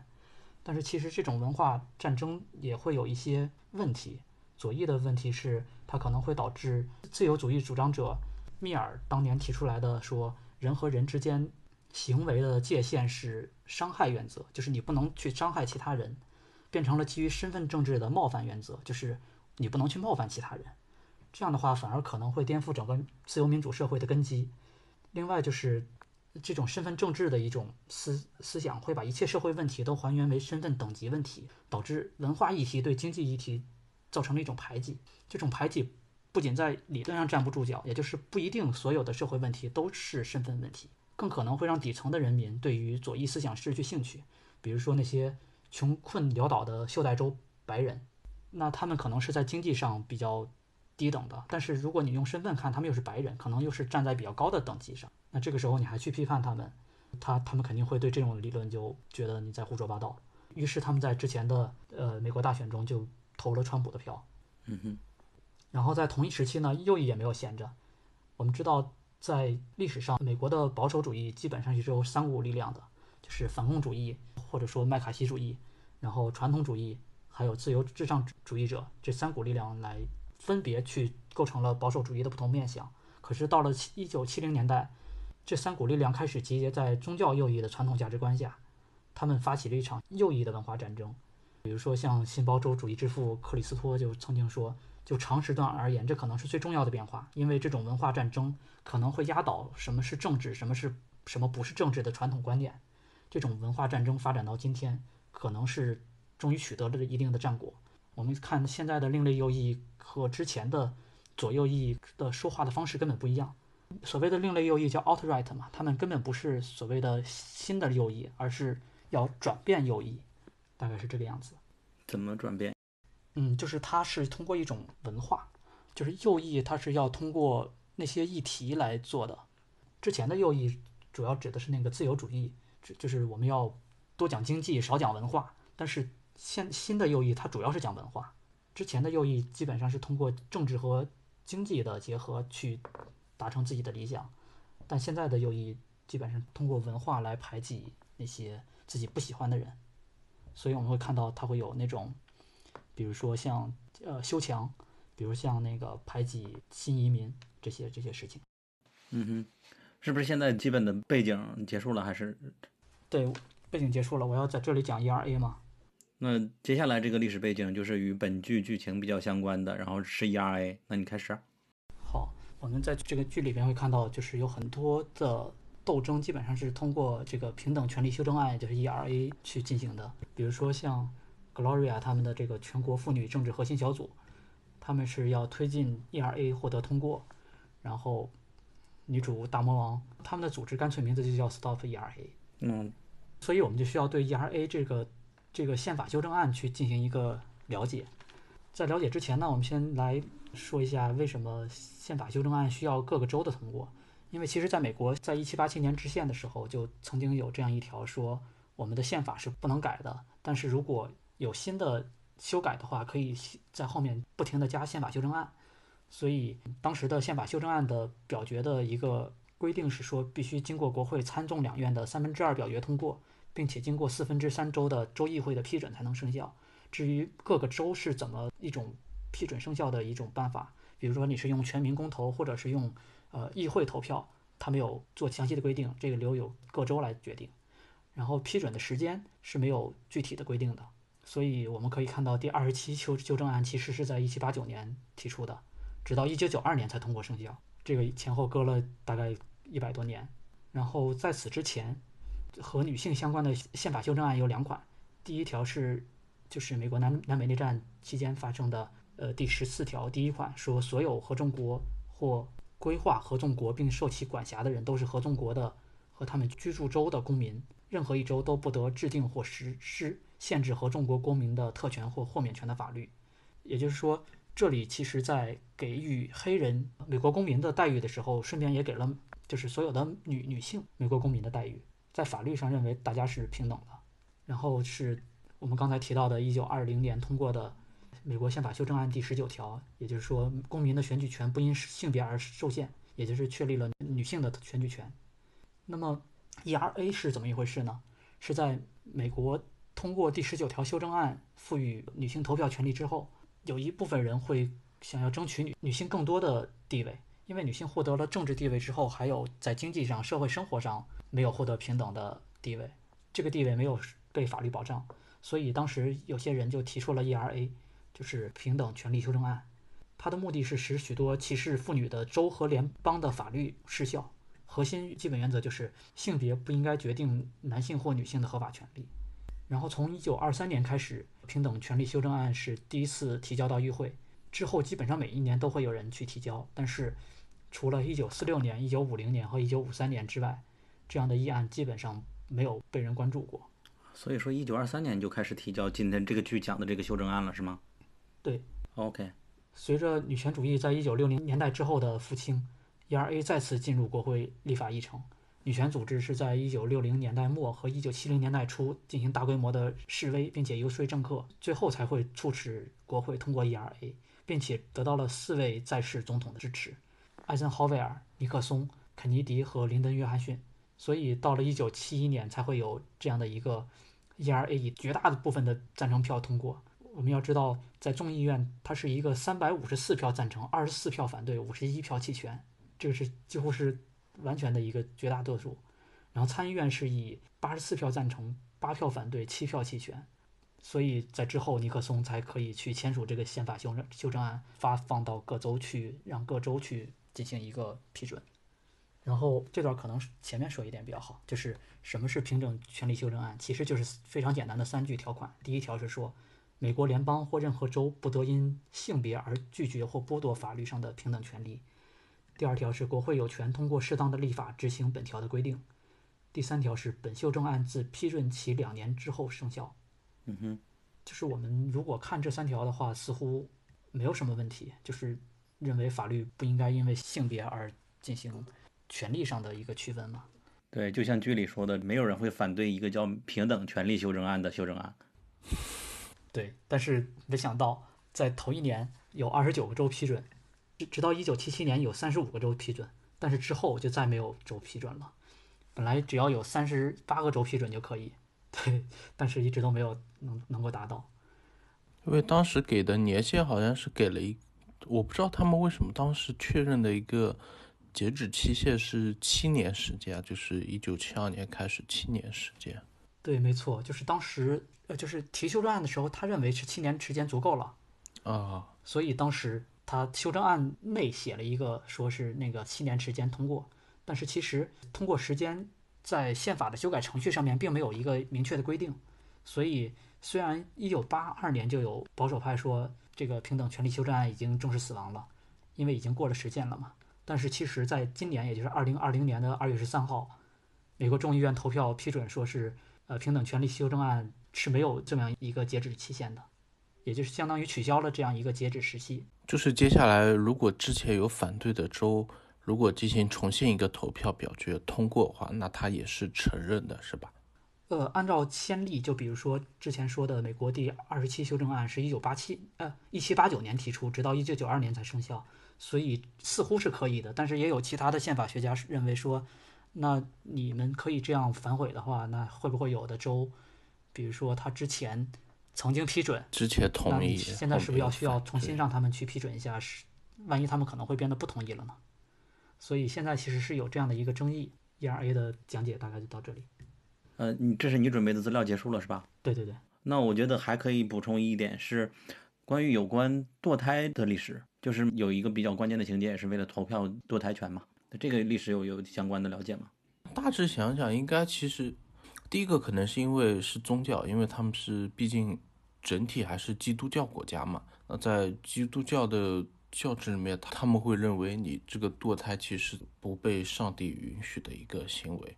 但是其实这种文化战争也会有一些问题。左翼的问题是，它可能会导致自由主义主张者密尔当年提出来的说，人和人之间行为的界限是伤害原则，就是你不能去伤害其他人，变成了基于身份政治的冒犯原则，就是你不能去冒犯其他人。这样的话反而可能会颠覆整个自由民主社会的根基。另外就是。这种身份政治的一种思思想，会把一切社会问题都还原为身份等级问题，导致文化议题对经济议题造成了一种排挤。这种排挤不仅在理论上站不住脚，也就是不一定所有的社会问题都是身份问题，更可能会让底层的人民对于左翼思想失去兴趣。比如说那些穷困潦倒的袖带州白人，那他们可能是在经济上比较低等的，但是如果你用身份看，他们又是白人，可能又是站在比较高的等级上。那这个时候你还去批判他们，他他们肯定会对这种理论就觉得你在胡说八道。于是他们在之前的呃美国大选中就投了川普的票。嗯哼。然后在同一时期呢，右翼也没有闲着，我们知道，在历史上，美国的保守主义基本上是只有三股力量的，就是反共主义或者说麦卡锡主义，然后传统主义，还有自由至上主义者这三股力量来分别去构成了保守主义的不同面向。可是到了七一九七零年代，这三股力量开始集结在宗教右翼的传统价值观下，他们发起了一场右翼的文化战争。比如说，像新保守主义之父克里斯托就曾经说。就长时段而言，这可能是最重要的变化，因为这种文化战争可能会压倒什么是政治，什么是什么不是政治的传统观念。这种文化战争发展到今天，可能是终于取得了一定的战果。我们看现在的另类右翼和之前的左右翼的说话的方式根本不一样。所谓的另类右翼叫 Outright 嘛，他们根本不是所谓的新的右翼，而是要转变右翼，大概是这个样子。怎么转变？嗯，就是它是通过一种文化，就是右翼，它是要通过那些议题来做的。之前的右翼主要指的是那个自由主义，就就是我们要多讲经济，少讲文化。但是现新的右翼，它主要是讲文化。之前的右翼基本上是通过政治和经济的结合去达成自己的理想，但现在的右翼基本上通过文化来排挤那些自己不喜欢的人。所以我们会看到它会有那种。比如说像呃修墙，比如像那个排挤新移民这些这些事情。嗯哼，是不是现在基本的背景结束了？还是？对，背景结束了。我要在这里讲 ERA 吗？那接下来这个历史背景就是与本剧剧情比较相关的，然后是 ERA。那你开始。好，我们在这个剧里边会看到，就是有很多的斗争，基本上是通过这个平等权利修正案，就是 ERA 去进行的。比如说像。Gloria 他们的这个全国妇女政治核心小组，他们是要推进 ERA 获得通过，然后女主大魔王他们的组织干脆名字就叫 Stop ERA。嗯，所以我们就需要对 ERA 这个这个宪法修正案去进行一个了解。在了解之前呢，我们先来说一下为什么宪法修正案需要各个州的通过。因为其实在美国，在1787年制宪的时候就曾经有这样一条说，我们的宪法是不能改的，但是如果有新的修改的话，可以在后面不停的加宪法修正案，所以当时的宪法修正案的表决的一个规定是说，必须经过国会参众两院的三分之二表决通过，并且经过四分之三州的州议会的批准才能生效。至于各个州是怎么一种批准生效的一种办法，比如说你是用全民公投，或者是用呃议会投票，他没有做详细的规定，这个留有各州来决定。然后批准的时间是没有具体的规定的。所以我们可以看到，第二十七修修正案其实是在一七八九年提出的，直到一九九二年才通过生效。这个前后隔了大概一百多年。然后在此之前，和女性相关的宪法修正案有两款。第一条是，就是美国南南北内战期间发生的，呃，第十四条第一款说，所有合众国或规划合众国并受其管辖的人都是合众国的和他们居住州的公民，任何一州都不得制定或实施。限制合众国公民的特权或豁免权的法律，也就是说，这里其实在给予黑人美国公民的待遇的时候，顺便也给了就是所有的女女性美国公民的待遇，在法律上认为大家是平等的。然后是我们刚才提到的1920年通过的美国宪法修正案第十九条，也就是说，公民的选举权不因性别而受限，也就是确立了女性的选举权。那么 ERA 是怎么一回事呢？是在美国。通过第十九条修正案赋予女性投票权利之后，有一部分人会想要争取女女性更多的地位，因为女性获得了政治地位之后，还有在经济上、社会生活上没有获得平等的地位，这个地位没有被法律保障，所以当时有些人就提出了 ERA，就是平等权利修正案，它的目的是使许多歧视妇女的州和联邦的法律失效，核心基本原则就是性别不应该决定男性或女性的合法权利。然后从一九二三年开始，平等权利修正案是第一次提交到议会。之后基本上每一年都会有人去提交，但是除了一九四六年、一九五零年和一九五三年之外，这样的议案基本上没有被人关注过。所以说，一九二三年就开始提交今天这个剧讲的这个修正案了，是吗？对。OK。随着女权主义在一九六零年代之后的复兴，ERA 再次进入国会立法议程。女权组织是在一九六零年代末和一九七零年代初进行大规模的示威，并且游说政客，最后才会促使国会通过 ERA，并且得到了四位在世总统的支持：艾森豪威尔、尼克松、肯尼迪和林登·约翰逊，所以到了1971年才会有这样的一个 ERA 以绝大部分的赞成票通过。我们要知道，在众议院它是一个354票赞成、24票反对、51票弃权，这个是几乎是完全的一个绝大多数。然后参议院是以84票赞成、8票反对、7票弃权。所以在之后，尼克松才可以去签署这个宪法修正修正案，发放到各州去，让各州去进行一个批准。然后这段可能前面说一点比较好，就是什么是平等权利修正案，其实就是非常简单的三句条款。第一条是说，美国联邦或任何州不得因性别而拒绝或剥夺法律上的平等权利。第二条是国会有权通过适当的立法执行本条的规定。第三条是本修正案自批准起两年之后生效。嗯哼，就是我们如果看这三条的话，似乎没有什么问题，就是认为法律不应该因为性别而进行权利上的一个区分嘛。对，就像剧里说的，没有人会反对一个叫平等权利修正案的修正案。对，但是没想到在头一年有二十九个州批准，直直到一九七七年有三十五个州批准，但是之后就再没有州批准了。本来只要有三十八个州批准就可以。对，但是一直都没有能能够达到，因为当时给的年限好像是给了一，我不知道他们为什么当时确认的一个截止期限是七年时间，就是一九七二年开始七年时间。对，没错，就是当时呃，就是提修正案的时候，他认为是七年时间足够了啊，所以当时他修正案内写了一个说是那个七年时间通过，但是其实通过时间。在宪法的修改程序上面，并没有一个明确的规定，所以虽然一九八二年就有保守派说这个平等权利修正案已经正式死亡了，因为已经过了时限了嘛，但是其实在今年，也就是二零二零年的二月十三号，美国众议院投票批准说是呃平等权利修正案是没有这么样一个截止期限的，也就是相当于取消了这样一个截止时期。就是接下来如果之前有反对的州。如果进行重新一个投票表决通过的话，那他也是承认的，是吧？呃，按照先例，就比如说之前说的美国第二十七修正案是一九八七呃一七八九年提出，直到一九九二年才生效，所以似乎是可以的。但是也有其他的宪法学家认为说，那你们可以这样反悔的话，那会不会有的州，比如说他之前曾经批准，之前同意，现在是不是要需要重新让他们去批准一下？是，万一他们可能会变得不同意了呢？所以现在其实是有这样的一个争议。ERA 的讲解大概就到这里。呃，你这是你准备的资料结束了是吧？对对对。那我觉得还可以补充一点是，关于有关堕胎的历史，就是有一个比较关键的情节，也是为了投票堕胎权嘛。这个历史有有相关的了解吗？大致想想，应该其实第一个可能是因为是宗教，因为他们是毕竟整体还是基督教国家嘛。那在基督教的。教制里面，他们会认为你这个堕胎其实不被上帝允许的一个行为。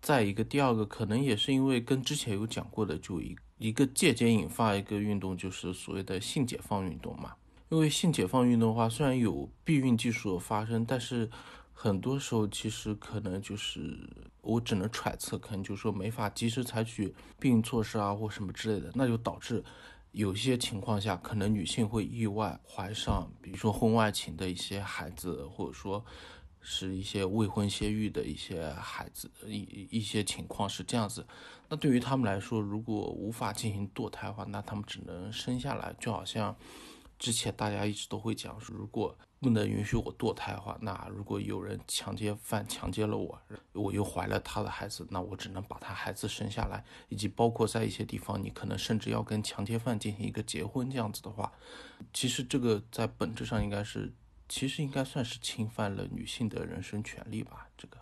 再一个，第二个可能也是因为跟之前有讲过的，就一一个间接引发一个运动，就是所谓的性解放运动嘛。因为性解放运动的话，虽然有避孕技术的发生，但是很多时候其实可能就是我只能揣测，可能就是说没法及时采取避孕措施啊，或什么之类的，那就导致。有些情况下，可能女性会意外怀上，比如说婚外情的一些孩子，或者说是一些未婚先育的一些孩子，一一些情况是这样子。那对于他们来说，如果无法进行堕胎的话，那他们只能生下来，就好像。之前大家一直都会讲，如果不能允许我堕胎的话，那如果有人强奸犯强奸了我，我又怀了他的孩子，那我只能把他孩子生下来。以及包括在一些地方，你可能甚至要跟强奸犯进行一个结婚，这样子的话，其实这个在本质上应该是，其实应该算是侵犯了女性的人身权利吧。这个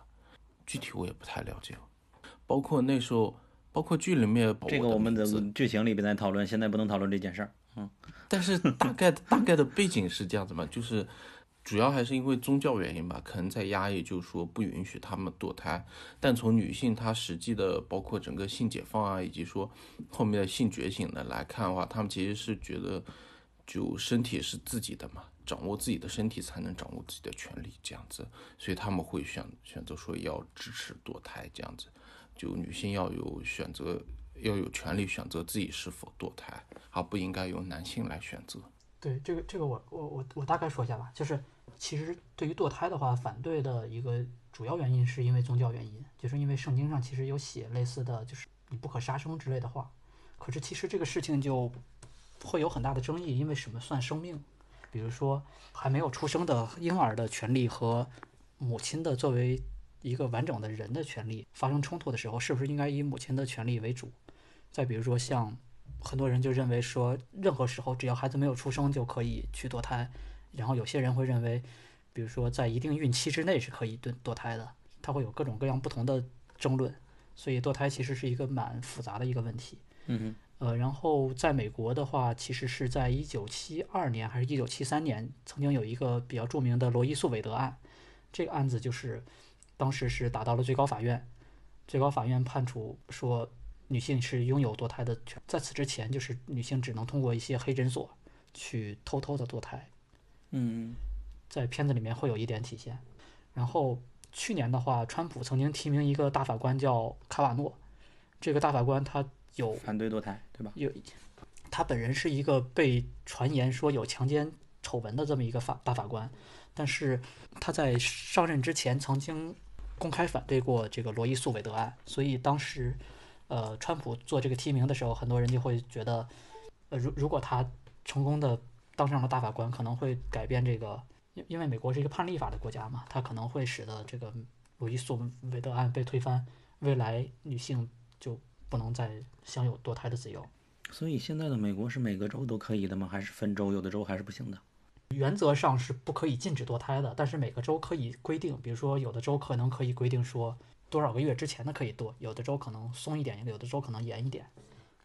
具体我也不太了解。包括那时候，包括剧里面，这个我们的剧情里边在讨论，现在不能讨论这件事儿。嗯。但是大概大概的背景是这样子嘛，就是主要还是因为宗教原因吧，可能在压抑，就是说不允许他们堕胎。但从女性她实际的，包括整个性解放啊，以及说后面的性觉醒的来看的话，他们其实是觉得就身体是自己的嘛，掌握自己的身体才能掌握自己的权利这样子，所以他们会选选择说要支持堕胎这样子，就女性要有选择。要有权利选择自己是否堕胎，而不应该由男性来选择。对这个，这个我我我我大概说一下吧，就是其实对于堕胎的话，反对的一个主要原因是因为宗教原因，就是因为圣经上其实有写类似的就是你不可杀生之类的话。可是其实这个事情就会有很大的争议，因为什么算生命？比如说还没有出生的婴儿的权利和母亲的作为一个完整的人的权利发生冲突的时候，是不是应该以母亲的权利为主？再比如说像很多人就认为说，任何时候只要孩子没有出生就可以去堕胎，然后有些人会认为，比如说在一定孕期之内是可以堕堕胎的，它会有各种各样不同的争论，所以堕胎其实是一个蛮复杂的一个问题。嗯哼。呃，然后在美国的话，其实是在一九七二年还是一九七三年，曾经有一个比较著名的罗伊诉韦德案。这个案子就是当时是打到了最高法院，最高法院判处说女性是拥有堕胎的权。在此之前，就是女性只能通过一些黑诊所去偷偷的堕胎。嗯，在片子里面会有一点体现。然后去年的话，川普曾经提名一个大法官叫卡瓦诺，这个大法官他。有反对堕胎，对吧？有，他本人是一个被传言说有强奸丑闻的这么一个法大法官，但是他在上任之前曾经公开反对过这个罗伊诉韦德案，所以当时，呃，川普做这个提名的时候，很多人就会觉得，呃，如如果他成功的当上了大法官，可能会改变这个，因因为美国是一个判例法的国家嘛，他可能会使得这个鲁伊诉韦德案被推翻，未来女性就。不能再享有堕胎的自由，所以现在的美国是每个州都可以的吗？还是分州？有的州还是不行的。原则上是不可以禁止堕胎的，但是每个州可以规定，比如说有的州可能可以规定说多少个月之前的可以多，有的州可能松一点，有的州可能严一点，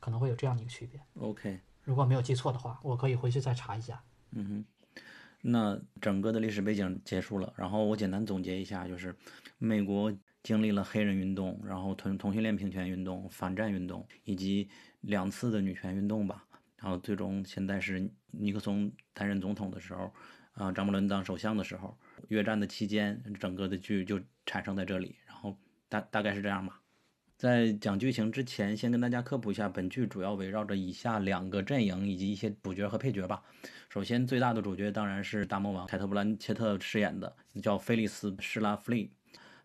可能会有这样的一个区别。OK，如果没有记错的话，我可以回去再查一下。嗯哼，那整个的历史背景结束了，然后我简单总结一下，就是美国。经历了黑人运动，然后同同性恋平权运动、反战运动，以及两次的女权运动吧。然后最终现在是尼克松担任总统的时候，啊，张伯伦当首相的时候，越战的期间，整个的剧就产生在这里。大大概是这样吧。在讲剧情之前，先跟大家科普一下，本剧主要围绕着以下两个阵营以及一些主角和配角吧。首先，最大的主角当然是大魔王凯特·布兰切特饰演的，叫菲利斯·施拉弗利。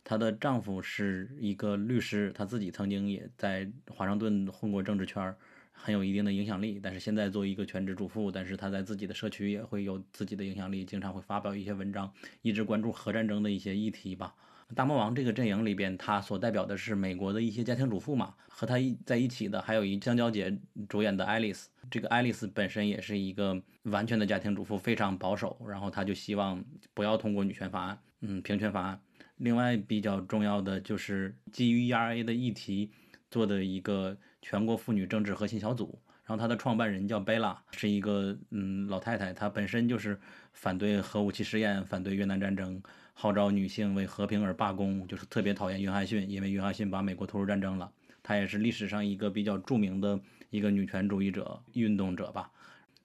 她的丈夫是一个律师，她自己曾经也在华盛顿混过政治圈，很有一定的影响力。但是现在作为一个全职主妇，但是她在自己的社区也会有自己的影响力，经常会发表一些文章，一直关注核战争的一些议题吧。大魔王这个阵营里边，他所代表的是美国的一些家庭主妇嘛。和他一在一起的还有一香蕉姐主演的爱丽丝，这个爱丽丝本身也是一个完全的家庭主妇，非常保守。然后她就希望不要通过女权法案，嗯，平权法案。另外比较重要的就是基于 ERA 的议题做的一个全国妇女政治核心小组，然后它的创办人叫贝拉，是一个嗯老太太，她本身就是反对核武器试验，反对越南战争，号召女性为和平而罢工，就是特别讨厌约翰逊，因为约翰逊把美国拖入战争了。她也是历史上一个比较著名的一个女权主义者运动者吧。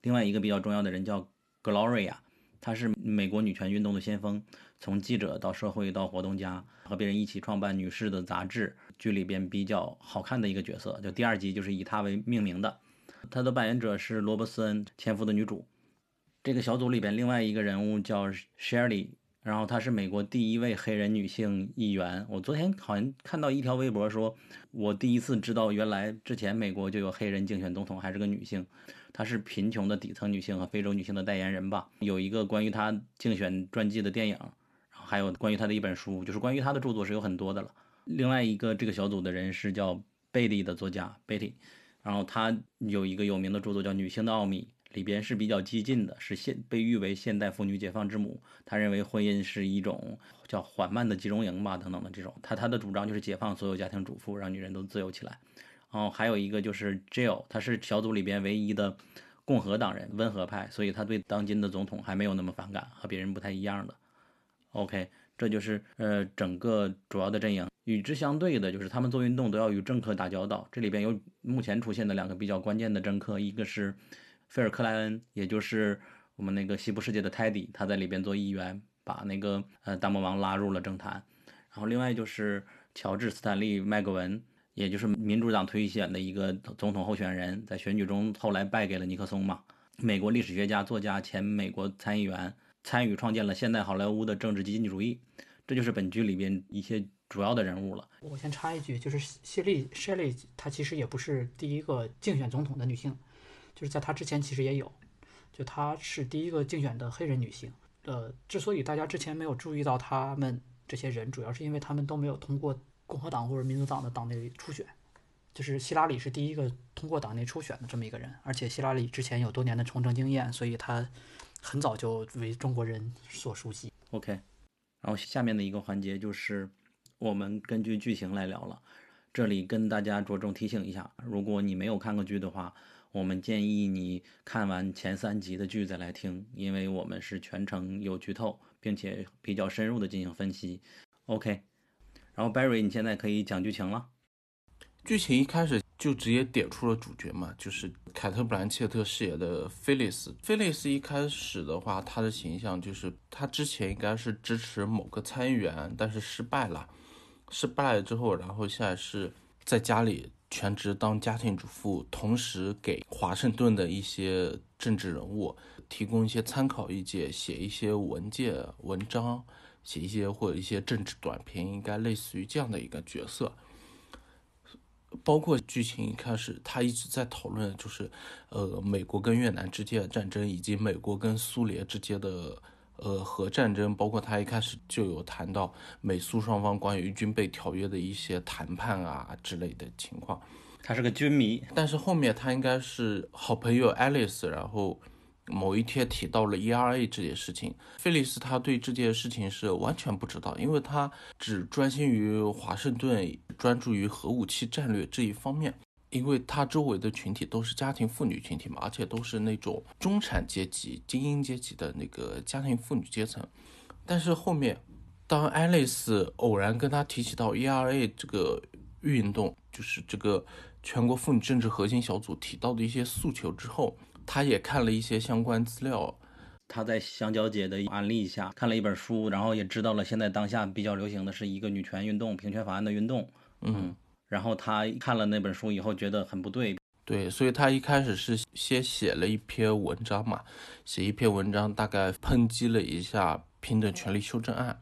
另外一个比较重要的人叫 Gloria，她是美国女权运动的先锋。从记者到社会到活动家，和别人一起创办女士的杂志，剧里边比较好看的一个角色，就第二集就是以她为命名的。她的扮演者是罗伯斯恩《前夫》的女主。这个小组里边另外一个人物叫 Shirley，然后她是美国第一位黑人女性议员。我昨天好像看到一条微博说，我第一次知道原来之前美国就有黑人竞选总统，还是个女性。她是贫穷的底层女性和非洲女性的代言人吧？有一个关于她竞选传记的电影。然后还有关于她的一本书，就是关于她的著作是有很多的了。另外一个这个小组的人是叫贝蒂的作家贝蒂，然后她有一个有名的著作叫《女性的奥秘》，里边是比较激进的，是现被誉为现代妇女解放之母。他认为婚姻是一种叫缓慢的集中营吧，等等的这种。他他的主张就是解放所有家庭主妇，让女人都自由起来。然后还有一个就是 Jill，他是小组里边唯一的共和党人，温和派，所以他对当今的总统还没有那么反感，和别人不太一样的。OK，这就是呃整个主要的阵营。与之相对的，就是他们做运动都要与政客打交道。这里边有目前出现的两个比较关键的政客，一个是菲尔克莱恩，也就是我们那个西部世界的泰迪，他在里边做议员，把那个呃大魔王拉入了政坛。然后另外就是乔治斯坦利麦格文，也就是民主党推选的一个总统候选人，在选举中后来败给了尼克松嘛。美国历史学家、作家、前美国参议员。参与创建了现代好莱坞的政治激进主义。这就是本剧里边一些主要的人物了。我先插一句，就是谢丽谢丽她其实也不是第一个竞选总统的女性，就是在她之前其实也有，就她是第一个竞选的黑人女性。呃，之所以大家之前没有注意到他们这些人，主要是因为他们都没有通过共和党或者民主党的党内初选。就是希拉里是第一个通过党内初选的这么一个人，而且希拉里之前有多年的从政经验，所以她很早就为中国人所熟悉。OK，然后下面的一个环节就是我们根据剧情来聊了。这里跟大家着重提醒一下，如果你没有看过剧的话，我们建议你看完前三集的剧再来听，因为我们是全程有剧透，并且比较深入的进行分析。OK，然后 Barry，你现在可以讲剧情了。剧情一开始就直接点出了主角嘛，就是凯特·布兰切特饰演的菲利斯。菲利斯一开始的话，他的形象就是他之前应该是支持某个参议员，但是失败了。失败了之后，然后现在是在家里全职当家庭主妇，同时给华盛顿的一些政治人物提供一些参考意见，写一些文件、文章，写一些或者一些政治短评，应该类似于这样的一个角色。包括剧情一开始，他一直在讨论，就是，呃，美国跟越南之间的战争，以及美国跟苏联之间的，呃，核战争。包括他一开始就有谈到美苏双方关于军备条约的一些谈判啊之类的情况。他是个军迷，但是后面他应该是好朋友 Alice，然后。某一天提到了 ERA 这件事情，菲利斯他对这件事情是完全不知道，因为他只专心于华盛顿，专注于核武器战略这一方面。因为他周围的群体都是家庭妇女群体嘛，而且都是那种中产阶级、精英阶级的那个家庭妇女阶层。但是后面，当爱丽丝偶然跟他提起到 ERA 这个运动，就是这个全国妇女政治核心小组提到的一些诉求之后。他也看了一些相关资料，他在香蕉姐的案例下看了一本书，然后也知道了现在当下比较流行的是一个女权运动、平权法案的运动。嗯，然后他看了那本书以后觉得很不对，对，所以他一开始是先写了一篇文章嘛，写一篇文章大概抨击了一下平等权利修正案。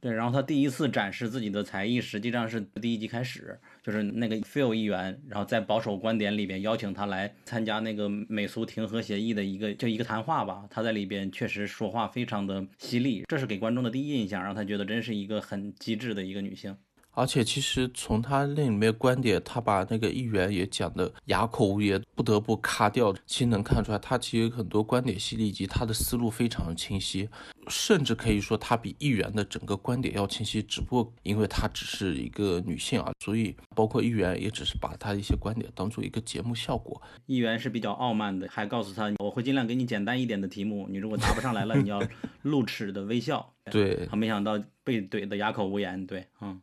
对，然后他第一次展示自己的才艺，实际上是第一集开始，就是那个 Phil 议员，然后在保守观点里边邀请他来参加那个美苏停核协议的一个就一个谈话吧。他在里边确实说话非常的犀利，这是给观众的第一印象，让他觉得真是一个很机智的一个女性。而且其实从他那里面观点，他把那个议员也讲的哑口无言，不得不卡掉。其实能看出来，他其实很多观点犀利，以及他的思路非常清晰，甚至可以说他比议员的整个观点要清晰。只不过因为他只是一个女性啊，所以包括议员也只是把他一些观点当做一个节目效果。议员是比较傲慢的，还告诉他我会尽量给你简单一点的题目，你如果答不上来了，你要 [LAUGHS] 露齿的微笑。对，他没想到被怼的哑口无言。对，嗯。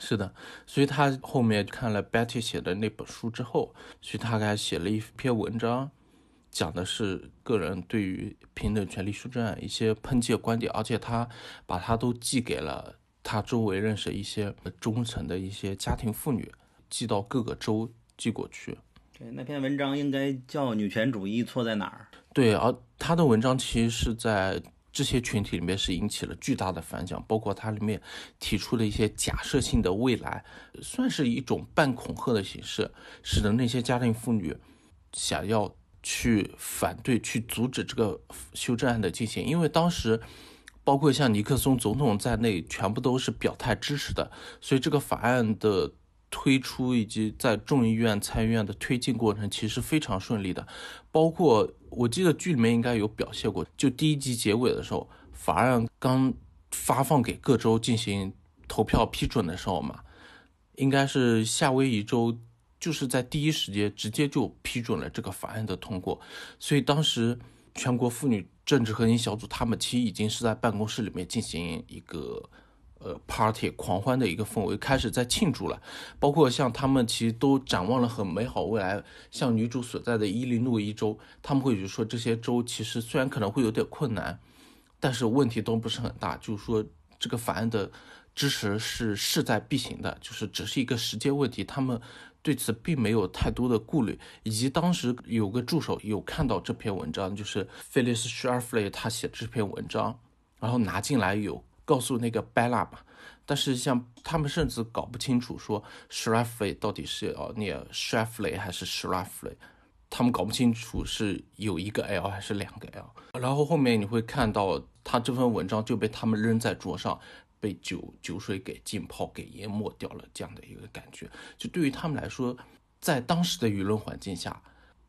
是的，所以他后面看了 Betty 写的那本书之后，所以他还写了一篇文章，讲的是个人对于平等权利书证案一些抨击的观点，而且他把他都寄给了他周围认识一些忠诚的一些家庭妇女，寄到各个州寄过去。对，那篇文章应该叫《女权主义错在哪儿》。对，而他的文章其实是在。这些群体里面是引起了巨大的反响，包括它里面提出的一些假设性的未来，算是一种半恐吓的形式，使得那些家庭妇女想要去反对、去阻止这个修正案的进行。因为当时，包括像尼克松总统在内，全部都是表态支持的，所以这个法案的。推出以及在众议院、参议院的推进过程其实非常顺利的，包括我记得剧里面应该有表现过，就第一集结尾的时候，法案刚发放给各州进行投票批准的时候嘛，应该是夏威夷州就是在第一时间直接就批准了这个法案的通过，所以当时全国妇女政治核心小组他们其实已经是在办公室里面进行一个。呃，party 狂欢的一个氛围开始在庆祝了，包括像他们其实都展望了很美好未来。像女主所在的伊利诺伊州，他们会觉得说这些州其实虽然可能会有点困难，但是问题都不是很大。就是说这个法案的支持是势在必行的，就是只是一个时间问题。他们对此并没有太多的顾虑，以及当时有个助手有看到这篇文章，就是菲利斯·舒尔弗雷他写这篇文章，然后拿进来有告诉那个 Bella 吧。但是像他们甚至搞不清楚说 s h r a f l e y 到底是要念 s h r a f l e y 还是 s h r a f l e y 他们搞不清楚是有一个 L 还是两个 L。然后后面你会看到他这份文章就被他们扔在桌上，被酒酒水给浸泡给淹没掉了，这样的一个感觉。就对于他们来说，在当时的舆论环境下，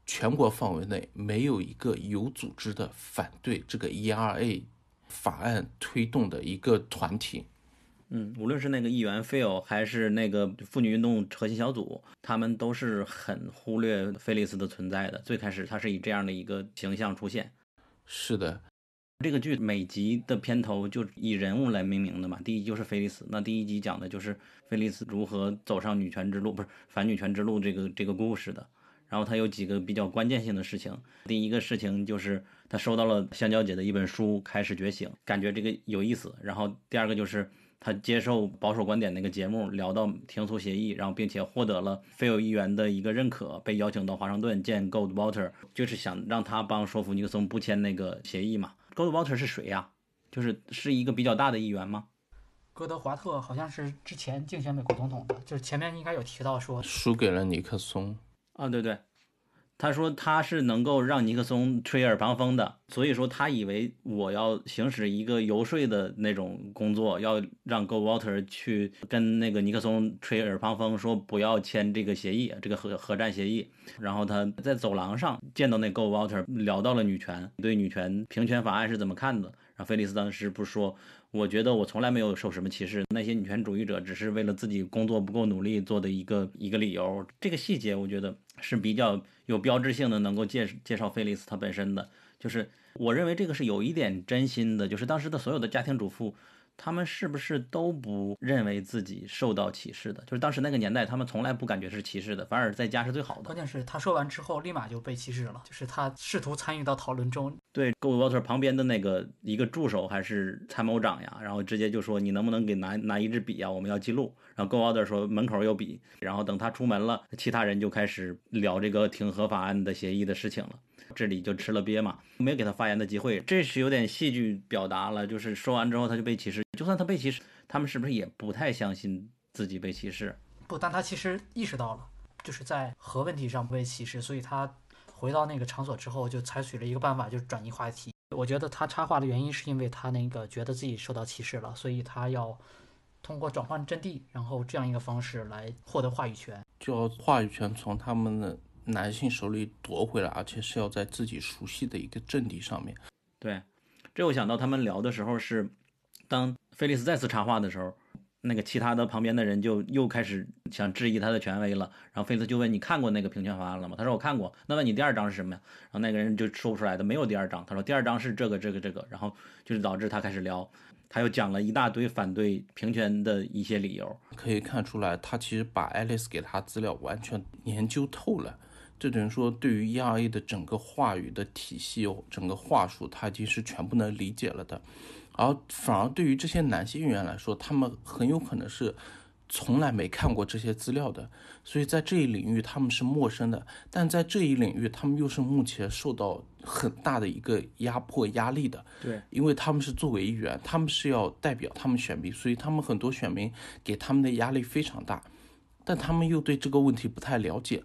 全国范围内没有一个有组织的反对这个 ERA 法案推动的一个团体。嗯，无论是那个议员 Phil 还是那个妇女运动核心小组，他们都是很忽略菲利斯的存在的。最开始他是以这样的一个形象出现。是的，这个剧每集的片头就以人物来命名的嘛。第一就是菲利斯，那第一集讲的就是菲利斯如何走上女权之路，不是反女权之路这个这个故事的。然后他有几个比较关键性的事情。第一个事情就是他收到了香蕉姐的一本书，开始觉醒，感觉这个有意思。然后第二个就是。他接受保守观点那个节目，聊到停苏协议，然后并且获得了非有议员的一个认可，被邀请到华盛顿见 Goldwater，就是想让他帮说服尼克松不签那个协议嘛。Goldwater 是谁呀？就是是一个比较大的议员吗？戈德华特好像是之前竞选美国总统的，就是前面应该有提到说输给了尼克松。啊，对对。他说他是能够让尼克松吹耳旁风的，所以说他以为我要行使一个游说的那种工作，要让 Go Water 去跟那个尼克松吹耳旁风，说不要签这个协议，这个核核战协议。然后他在走廊上见到那 Go Water，聊到了女权，对女权平权法案是怎么看的。然后菲利斯当时不说，我觉得我从来没有受什么歧视，那些女权主义者只是为了自己工作不够努力做的一个一个理由。这个细节我觉得是比较。有标志性的能够介介绍菲利斯她本身的，就是我认为这个是有一点真心的，就是当时的所有的家庭主妇。他们是不是都不认为自己受到歧视的？就是当时那个年代，他们从来不感觉是歧视的，反而在家是最好的。关键是他说完之后，立马就被歧视了。就是他试图参与到讨论中，对 Goldwater 旁边的那个一个助手还是参谋长呀，然后直接就说：“你能不能给拿拿一支笔啊？我们要记录。”然后 Goldwater 说：“门口有笔。”然后等他出门了，其他人就开始聊这个停核法案的协议的事情了。这里就吃了瘪嘛，没有给他发言的机会，这是有点戏剧表达了。就是说完之后他就被歧视，就算他被歧视，他们是不是也不太相信自己被歧视？不，但他其实意识到了，就是在核问题上不被歧视，所以他回到那个场所之后就采取了一个办法，就是转移话题。我觉得他插话的原因是因为他那个觉得自己受到歧视了，所以他要通过转换阵地，然后这样一个方式来获得话语权，就要话语权从他们的。男性手里夺回来，而且是要在自己熟悉的一个阵地上面。对，这我想到他们聊的时候是，当菲利斯再次插话的时候，那个其他的旁边的人就又开始想质疑他的权威了。然后菲利斯就问：“你看过那个平权法案了吗？”他说：“我看过。”那问你第二章是什么呀？然后那个人就说不出来的，没有第二章。他说：“第二章是这个这个这个。”然后就是导致他开始聊。他又讲了一大堆反对平权的一些理由。可以看出来，他其实把爱丽丝给他资料完全研究透了。这等于说，对于 ERA 的整个话语的体系、整个话术，他已经是全部能理解了的。而反而对于这些男性议员来说，他们很有可能是从来没看过这些资料的，所以在这一领域他们是陌生的。但在这一领域，他们又是目前受到很大的一个压迫压力的。对，因为他们是作为议员，他们是要代表他们选民，所以他们很多选民给他们的压力非常大，但他们又对这个问题不太了解。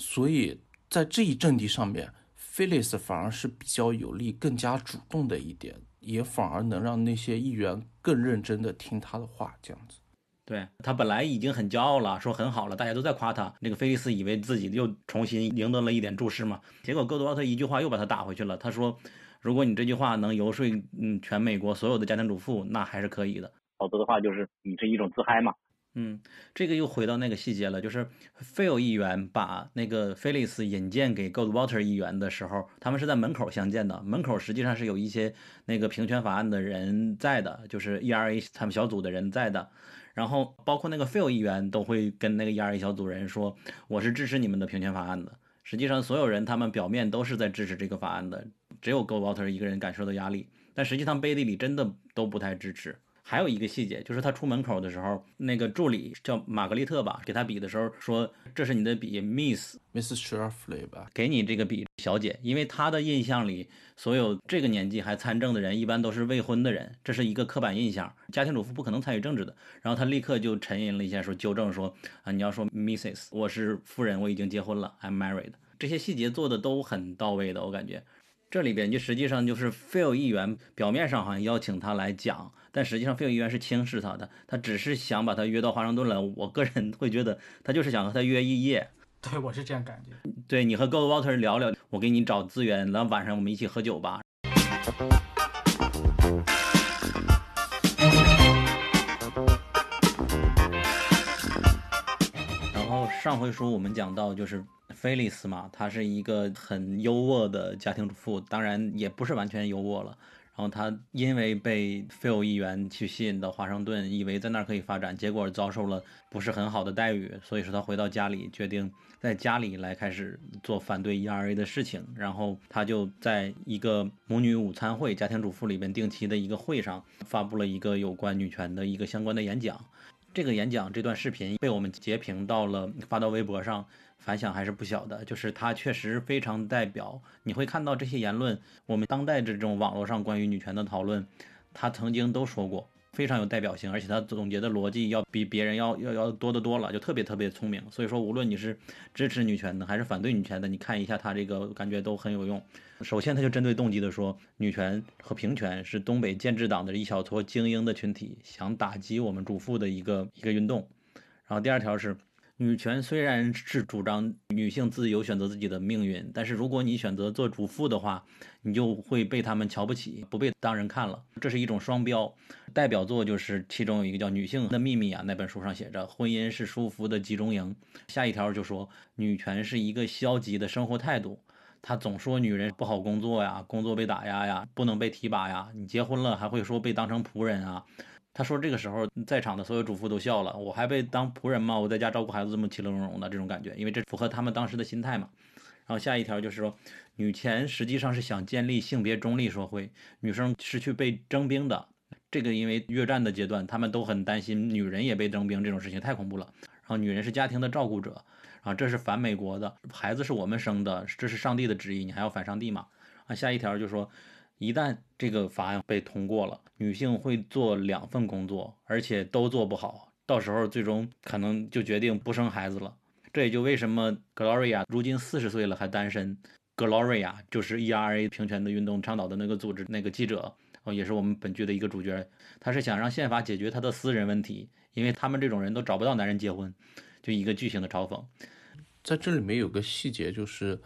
所以在这一阵地上面，菲利斯反而是比较有利、更加主动的一点，也反而能让那些议员更认真的听他的话。这样子，对他本来已经很骄傲了，说很好了，大家都在夸他。那个菲利斯以为自己又重新赢得了一点注视嘛，结果戈多奥特一句话又把他打回去了。他说：“如果你这句话能游说嗯全美国所有的家庭主妇，那还是可以的。否则的话，就是你是一种自嗨嘛。”嗯，这个又回到那个细节了，就是菲尔议员把那个菲利斯引荐给 Goldwater 议员的时候，他们是在门口相见的。门口实际上是有一些那个平权法案的人在的，就是 ERA 他们小组的人在的。然后包括那个菲尔议员都会跟那个 ERA 小组人说：“我是支持你们的平权法案的。”实际上，所有人他们表面都是在支持这个法案的，只有 Goldwater 一个人感受到压力，但实际上背地里真的都不太支持。还有一个细节，就是他出门口的时候，那个助理叫玛格丽特吧，给他笔的时候说：“这是你的笔，Miss。” Mrs. Sharfley 吧，给你这个笔，小姐，因为他的印象里，所有这个年纪还参政的人，一般都是未婚的人，这是一个刻板印象。家庭主妇不可能参与政治的。然后他立刻就沉吟了一下，说纠正说啊，你要说 Mrs，我是夫人，我已经结婚了，I'm married。这些细节做的都很到位的，我感觉。这里边就实际上就是 Phil 议员表面上好像邀请他来讲，但实际上 Phil 议员是轻视他的，他只是想把他约到华盛顿来。我个人会觉得他就是想和他约一夜。[LAUGHS] 对，我是这样感觉。对你和 Gold Water 聊聊，我给你找资源，然后晚上我们一起喝酒吧。然后上回书我们讲到，就是菲利斯嘛，她是一个很优渥的家庭主妇，当然也不是完全优渥了。然后他因为被 Phil 议员去吸引到华盛顿，以为在那儿可以发展，结果遭受了不是很好的待遇，所以说他回到家里，决定在家里来开始做反对 ERA 的事情。然后他就在一个母女午餐会、家庭主妇里边定期的一个会上，发布了一个有关女权的一个相关的演讲。这个演讲这段视频被我们截屏到了，发到微博上。反响还是不小的，就是他确实非常代表。你会看到这些言论，我们当代这种网络上关于女权的讨论，他曾经都说过，非常有代表性，而且他总结的逻辑要比别人要要要多得多了，就特别特别聪明。所以说，无论你是支持女权的还是反对女权的，你看一下他这个，感觉都很有用。首先，他就针对动机的说，女权和平权是东北建制党的一小撮精英的群体想打击我们主妇的一个一个运动。然后第二条是。女权虽然是主张女性自由选择自己的命运，但是如果你选择做主妇的话，你就会被他们瞧不起，不被当人看了。这是一种双标。代表作就是其中有一个叫《女性的秘密》啊，那本书上写着，婚姻是舒服的集中营。下一条就说，女权是一个消极的生活态度。他总说女人不好工作呀，工作被打压呀，不能被提拔呀。你结婚了还会说被当成仆人啊。他说：“这个时候，在场的所有主妇都笑了。我还被当仆人吗？我在家照顾孩子这么其乐融融的这种感觉，因为这符合他们当时的心态嘛。然后下一条就是说，女权实际上是想建立性别中立社会，女生是去被征兵的。这个因为越战的阶段，他们都很担心女人也被征兵这种事情太恐怖了。然后女人是家庭的照顾者，啊，这是反美国的，孩子是我们生的，这是上帝的旨意，你还要反上帝吗？啊，下一条就说。”一旦这个法案被通过了，女性会做两份工作，而且都做不好，到时候最终可能就决定不生孩子了。这也就为什么 Gloria 如今四十岁了还单身。Gloria 就是 ERA 平权的运动倡导的那个组织那个记者，哦，也是我们本剧的一个主角。他是想让宪法解决他的私人问题，因为他们这种人都找不到男人结婚，就一个巨型的嘲讽。在这里面有个细节，就是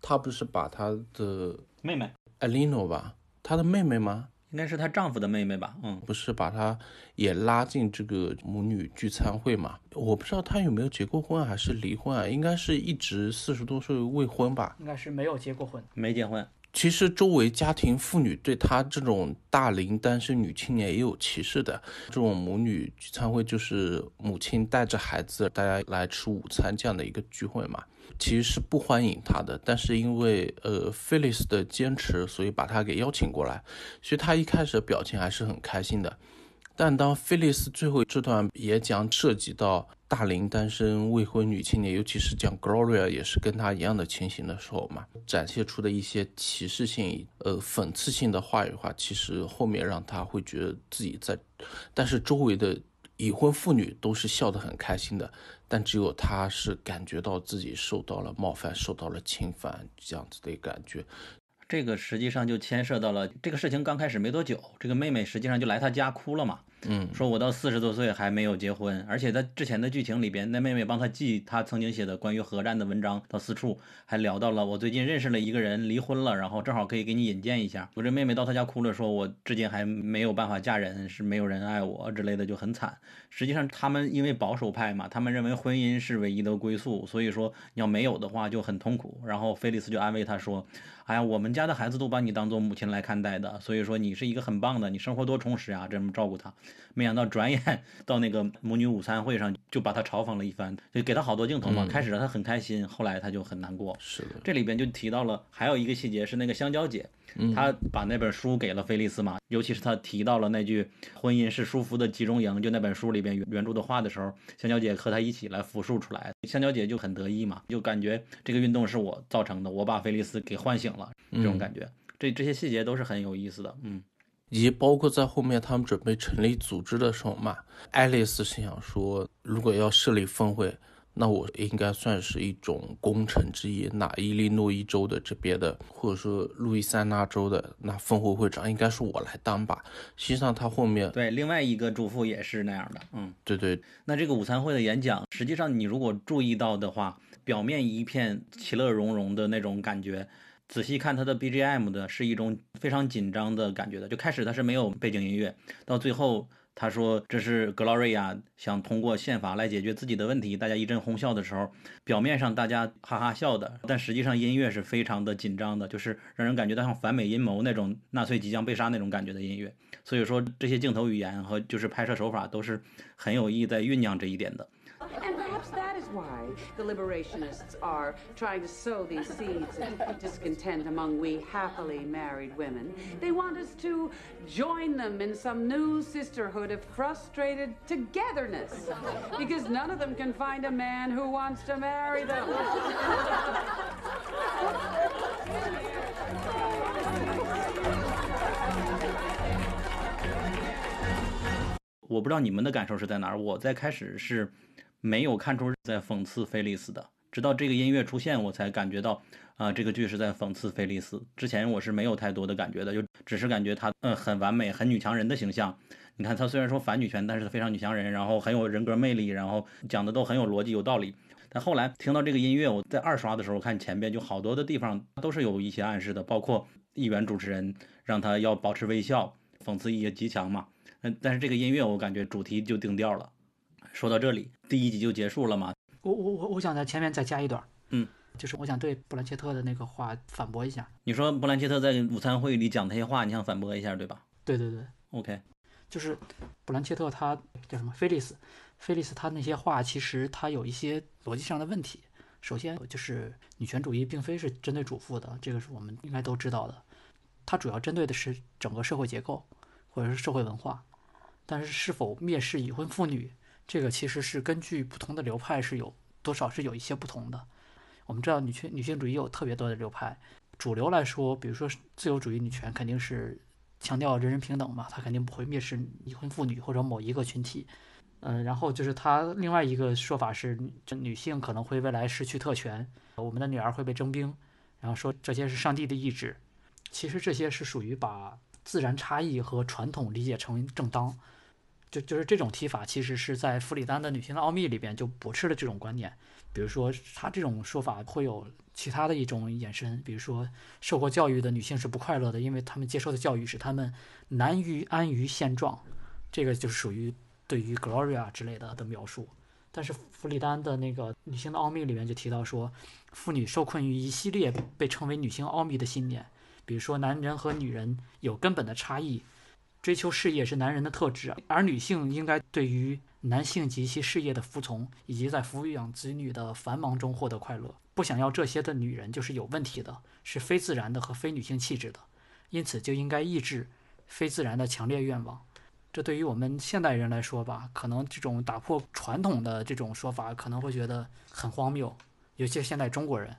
他不是把他的妹妹。艾琳诺吧，她的妹妹吗？应该是她丈夫的妹妹吧。嗯，不是把她也拉进这个母女聚餐会嘛？我不知道她有没有结过婚还是离婚啊？应该是一直四十多岁未婚吧？应该是没有结过婚，没结婚。其实周围家庭妇女对她这种大龄单身女青年也有歧视的。这种母女聚餐会就是母亲带着孩子，大家来吃午餐这样的一个聚会嘛。其实是不欢迎他的，但是因为呃菲利斯的坚持，所以把他给邀请过来。所以他一开始的表情还是很开心的。但当菲利斯最后这段演讲涉及到大龄单身未婚女青年，尤其是讲 Gloria 也是跟他一样的情形的时候嘛，展现出的一些歧视性、呃讽刺性的话语的话，其实后面让他会觉得自己在，但是周围的已婚妇女都是笑得很开心的。但只有他是感觉到自己受到了冒犯，受到了侵犯，这样子的感觉。这个实际上就牵涉到了这个事情刚开始没多久，这个妹妹实际上就来他家哭了嘛。嗯，说我到四十多岁还没有结婚，而且在之前的剧情里边，那妹妹帮他寄他曾经写的关于核战的文章到四处，还聊到了我最近认识了一个人离婚了，然后正好可以给你引荐一下。我这妹妹到他家哭了，说我至今还没有办法嫁人，是没有人爱我之类的，就很惨。实际上他们因为保守派嘛，他们认为婚姻是唯一的归宿，所以说你要没有的话就很痛苦。然后菲利斯就安慰他说。哎呀，我们家的孩子都把你当做母亲来看待的，所以说你是一个很棒的，你生活多充实啊，这么照顾他。没想到转眼 [LAUGHS] 到那个母女午餐会上就把他嘲讽了一番，就给他好多镜头嘛。嗯开始他很开心，后来他就很难过。是的，这里边就提到了还有一个细节是那个香蕉姐，嗯她把那本书给了菲利斯嘛，尤其是她提到了那句“婚姻是舒服的集中营”，就那本书里边原原著的话的时候，香蕉姐和他一起来复述出来，香蕉姐就很得意嘛，就感觉这个运动是我造成的，我把菲利斯给唤醒了，这种嗯感觉。这这些细节都是很有意思的，嗯以及包括在后面他们准备成立组织的时候嘛，爱丽丝是想说，如果要设立分会，那我应该算是一种功臣之一。那伊利诺伊州的这边的，或者说路易斯安那州的那分会会长，应该是我来当吧。实际上他后面，对，另外一个主妇也是那样的，嗯。对对，那这个午餐会的演讲，实际上你如果注意到的话，表面一片其乐融融的那种感觉，仔细看它的 BGM 的是一种非常紧张的感觉的。就开始它是没有背景音乐，到最后他说这是格劳瑞亚想通过宪法来解决自己的问题，大家一阵哄笑的时候，表面上大家哈哈笑的，但实际上音乐是非常的紧张的，就是让人感觉到像反美阴谋那种纳粹即将被杀那种感觉的音乐。所以说这些镜头语言和就是拍摄手法都是很有意在酝酿这一点的。And perhaps that is why the liberationists are trying to sow these seeds of discontent among we happily married women. They want us to join them in some new sisterhood of frustrated togetherness because none of them can find a man who wants to marry them. 我不知道你们的感受是在哪儿。我在开始是 [LAUGHS] 没有看出是在讽刺菲利斯的，直到这个音乐出现，我才感觉到啊、这个剧是在讽刺菲利斯。之前我是没有太多的感觉的，就只是感觉她嗯很完美、很女强人的形象。你看她虽然说反女权，但是她非常女强人，然后很有人格魅力，然后讲的都很有逻辑、有道理。但后来听到这个音乐，我在二刷的时候看前边就好多的地方都是有一些暗示的，包括议员主持人让他要保持微笑，讽刺意也极强嘛。嗯，但是这个音乐我感觉主题就定调了。说到这里，第一集就结束了嘛？我我我我想在前面再加一段儿，嗯，就是我想对布兰切特的那个话反驳一下。你说布兰切特在午餐会里讲那些话，你想反驳一下，对吧对对对，？OK，就是布兰切特他叫什么菲利斯，菲利斯他那些话其实他有一些逻辑上的问题。首先就是女权主义并非是针对主妇的，这个是我们应该都知道的。它主要针对的是整个社会结构或者是社会文化，但是是否蔑视已婚妇女，这个其实是根据不同的流派是有多少是有一些不同的。我们知道女权女性主义有特别多的流派，主流来说，比如说自由主义女权肯定是强调人人平等嘛，它肯定不会蔑视已婚妇女或者某一个群体。嗯，然后就是他另外一个说法是，这女性可能会未来失去特权，我们的女儿会被征兵，然后说这些是上帝的意志。其实这些是属于把自然差异和传统理解成正当，就就是这种提法，其实是在弗里丹的《女性的奥秘》里边就驳斥了这种观点。比如说，他这种说法会有其他的一种延伸，比如说受过教育的女性是不快乐的，因为她们接受的教育使她们难于安于现状，这个就是属于对于 Gloria 之类的的描述。但是弗里丹的那个《女性的奥秘》里面就提到说，妇女受困于一系列被称为女性奥秘的信念，比如说男人和女人有根本的差异，追求事业是男人的特质，而女性应该对于男性及其事业的服从，以及在抚养子女的繁忙中获得快乐。不想要这些的女人就是有问题的，是非自然的和非女性气质的，因此就应该抑制非自然的强烈愿望。这对于我们现代人来说吧，可能这种打破传统的这种说法，可能会觉得很荒谬，尤其现代中国人，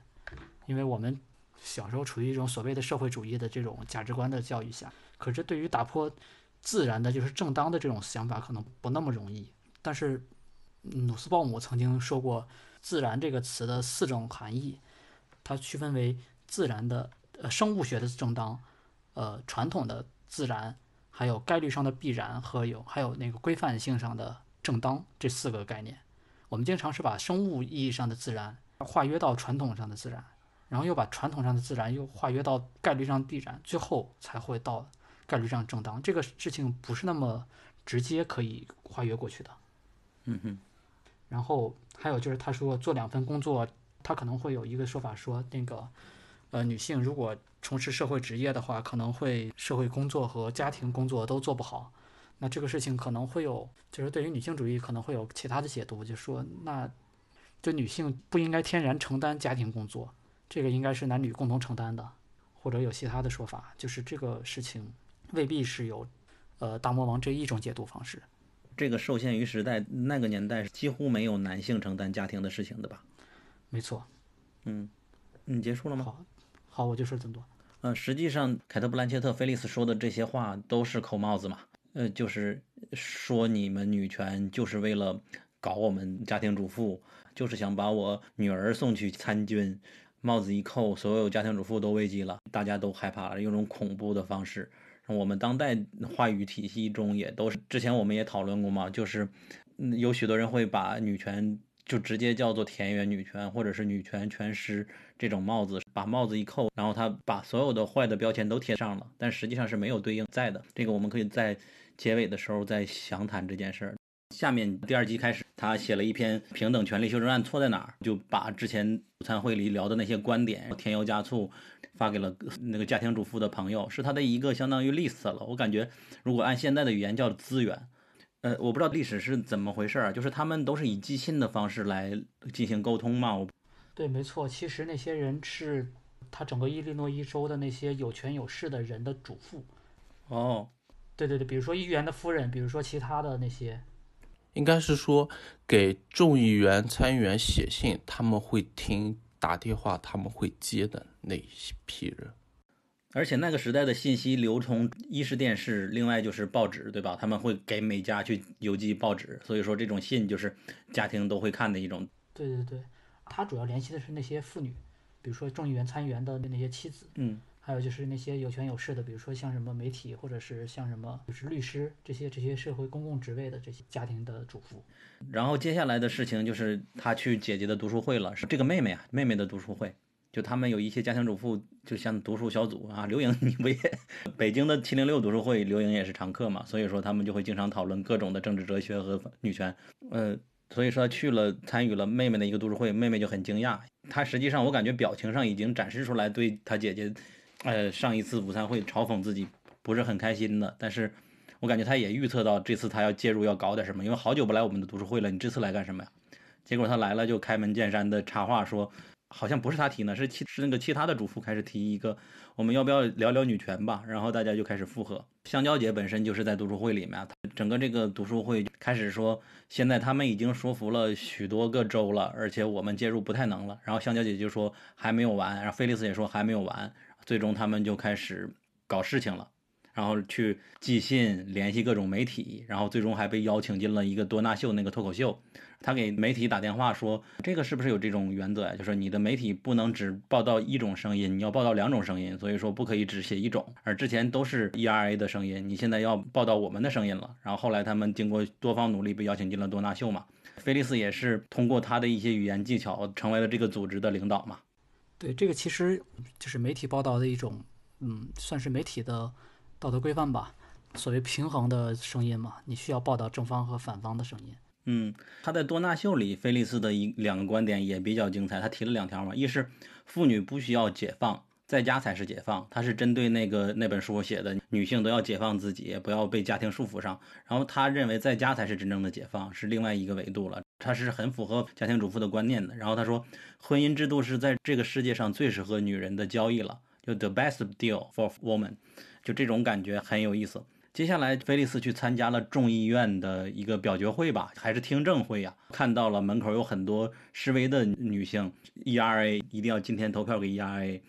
因为我们小时候处于一种所谓的社会主义的这种价值观的教育下，可是对于打破自然的，就是正当的这种想法，可能不那么容易。但是努斯鲍姆曾经说过“自然”这个词的四种含义，它区分为自然的呃生物学的正当，呃传统的自然，还有概率上的必然和有还有那个规范性上的正当这四个概念。我们经常是把生物意义上的自然化约到传统上的自然，然后又把传统上的自然又化约到概率上必然，最后才会到概率上正当。这个事情不是那么直接可以跨越过去的。嗯哼，然后还有就是他说做两份工作，他可能会有一个说法说那个，呃，女性如果从事社会职业的话，可能会社会工作和家庭工作都做不好。那这个事情可能会有，就是对于女性主义可能会有其他的解读，就说那就女性不应该天然承担家庭工作，这个应该是男女共同承担的，或者有其他的说法，就是这个事情未必是有呃大魔王这一种解读方式。这个受限于时代，那个年代几乎没有男性承担家庭的事情的吧？没错。嗯，你结束了吗？好，好，我就说这么多。呃，实际上凯特·布兰切特·菲利斯说的这些话都是扣帽子嘛。呃，就是说你们女权就是为了搞我们家庭主妇，就是想把我女儿送去参军。帽子一扣，所有家庭主妇都危机了，大家都害怕了，用种恐怖的方式。我们当代话语体系中也都是，之前我们也讨论过嘛，就是有许多人会把女权就直接叫做田园女权，或者是女权全师这种帽子，把帽子一扣，然后他把所有的坏的标签都贴上了，但实际上是没有对应在的。这个我们可以在结尾的时候再详谈这件事儿。下面第二集开始，他写了一篇《平等权利修正案错在哪儿》，就把之前午餐会里聊的那些观点添油加醋，发给了那个家庭主妇的朋友，是他的一个相当于 list 了。我感觉如果按现在的语言叫资源，呃，我不知道历史是怎么回事儿，就是他们都是以寄信的方式来进行沟通嘛。我对，没错，其实那些人是他整个伊利诺伊州的那些有权有势的人的主妇。哦，对对对，比如说议员的夫人，比如说其他的那些。应该是说给众议员、参议员写信，他们会听打电话，他们会接的那一批人。而且那个时代的信息流通，一是电视，另外就是报纸，对吧？他们会给每家去邮寄报纸，所以说这种信就是家庭都会看的一种。对对对，他主要联系的是那些妇女，比如说众议员、参议员的那些妻子。嗯。还有就是那些有权有势的，比如说像什么媒体，或者是像什么就是律师这些这些社会公共职位的这些家庭的主妇。然后接下来的事情就是他去姐姐的读书会了，是这个妹妹啊，妹妹的读书会，就他们有一些家庭主妇，就像读书小组啊。刘莹，你不也北京的七零六读书会，刘莹也是常客嘛，所以说他们就会经常讨论各种的政治哲学和女权。呃，所以说去了参与了妹妹的一个读书会，妹妹就很惊讶，她实际上我感觉表情上已经展示出来对她姐姐。呃，上一次午餐会嘲讽自己不是很开心的，但是我感觉他也预测到这次他要介入要搞点什么，因为好久不来我们的读书会了，你这次来干什么呀？结果他来了就开门见山的插话说，好像不是他提呢，是其是那个其他的主妇开始提一个，我们要不要聊聊女权吧？然后大家就开始附和。香蕉姐本身就是在读书会里面，整个这个读书会开始说，现在他们已经说服了许多个州了，而且我们介入不太能了。然后香蕉姐就说还没有完，然后菲利斯也说还没有完。最终他们就开始搞事情了，然后去寄信联系各种媒体，然后最终还被邀请进了一个多纳秀那个脱口秀。他给媒体打电话说：“这个是不是有这种原则呀？就是你的媒体不能只报道一种声音，你要报道两种声音，所以说不可以只写一种。而之前都是 ERA 的声音，你现在要报道我们的声音了。然后后来他们经过多方努力被邀请进了多纳秀嘛。菲利斯也是通过他的一些语言技巧成为了这个组织的领导嘛。”对，这个其实就是媒体报道的一种，嗯，算是媒体的道德规范吧。所谓平衡的声音嘛，你需要报道正方和反方的声音。嗯，他在多纳秀里，菲利斯的一两个观点也比较精彩。他提了两条嘛，一是妇女不需要解放，在家才是解放。他是针对那个那本书写的，女性都要解放自己，不要被家庭束缚上。然后他认为在家才是真正的解放，是另外一个维度了。他是很符合家庭主妇的观念的。然后他说，婚姻制度是在这个世界上最适合女人的交易了，就 the best deal for woman，就这种感觉很有意思。接下来，菲利斯去参加了众议院的一个表决会吧，还是听证会呀？看到了门口有很多示威的女性，ERA 一定要今天投票给 ERA。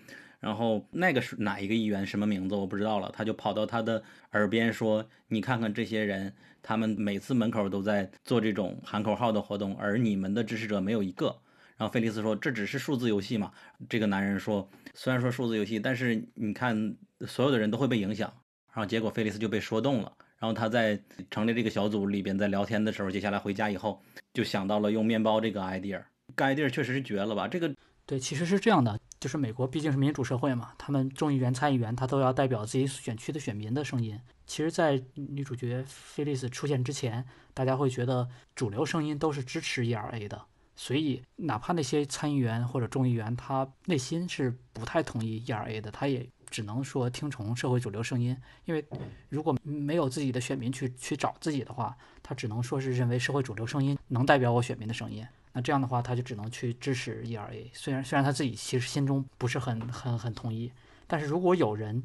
然后那个是哪一个议员？什么名字我不知道了。他就跑到他的耳边说：“你看看这些人，他们每次门口都在做这种喊口号的活动，而你们的支持者没有一个。”然后菲利斯说：“这只是数字游戏嘛？”这个男人说：“虽然说数字游戏，但是你看，所有的人都会被影响。”然后结果菲利斯就被说动了。然后他在成立这个小组里边，在聊天的时候，接下来回家以后就想到了用面包这个 idea。idea 确实是绝了吧？这个。对，其实是这样的，就是美国毕竟是民主社会嘛，他们众议员、参议员他都要代表自己选区的选民的声音。其实，在女主角菲利斯出现之前，大家会觉得主流声音都是支持 ERA 的，所以哪怕那些参议员或者众议员他内心是不太同意 ERA 的，他也只能说听从社会主流声音，因为如果没有自己的选民去去找自己的话，他只能说是认为社会主流声音能代表我选民的声音。那这样的话，他就只能去支持 ERA。虽然虽然他自己其实心中不是很很很同意，但是如果有人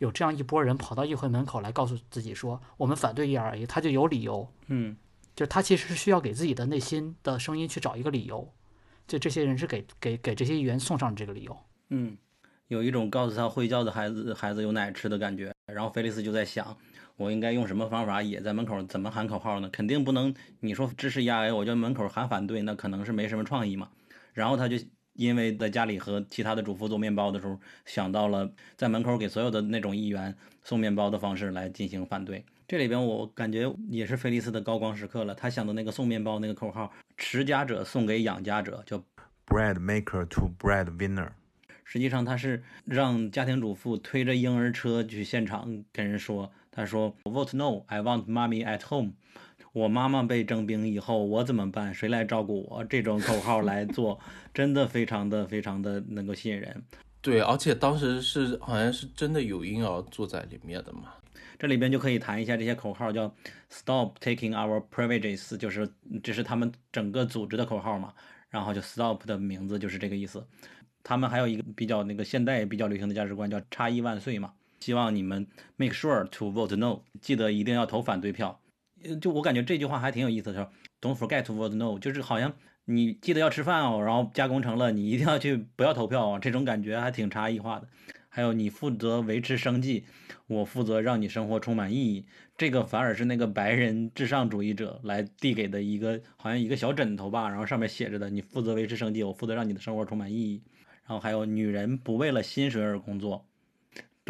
有这样一波人跑到议会门口来告诉自己说我们反对 ERA，他就有理由。嗯，就是他其实是需要给自己的内心的声音去找一个理由。就这些人是给给给这些议员送上这个理由。嗯，有一种告诉他会叫的孩子孩子有奶吃的感觉。然后菲利斯就在想，我应该用什么方法也在门口怎么喊口号呢？肯定不能你说支持 ERA，我就门口喊反对，那可能是没什么创意嘛。然后他就因为在家里和其他的主妇做面包的时候，想到了在门口给所有的那种议员送面包的方式来进行反对。这里边我感觉也是菲利斯的高光时刻了。他想的那个送面包那个口号，持家者送给养家者，叫 bread maker to bread winner。实际上他是让家庭主妇推着婴儿车去现场跟人说，他说 Vote no, I want mommy at home。我妈妈被征兵以后，我怎么办？谁来照顾我？这种口号来做，真的非常的非常的能够吸引人。[LAUGHS] 对，而且当时是好像是真的有婴儿坐在里面的嘛。这里边就可以谈一下这些口号，叫 Stop taking our privileges，就是这是他们整个组织的口号嘛。然后就 Stop 的名字就是这个意思。他们还有一个比较那个现代比较流行的价值观，叫差异万岁嘛。希望你们 make sure to vote no，记得一定要投反对票。就我感觉这句话还挺有意思的说，Don't forget to vote no，就是好像你记得要吃饭哦，然后加工成了你一定要去不要投票哦，这种感觉还挺差异化的。还有你负责维持生计，我负责让你生活充满意义。这个反而是那个白人至上主义者来递给的一个，好像一个小枕头吧，然后上面写着的：你负责维持生计，我负责让你的生活充满意义。然后还有女人不为了薪水而工作，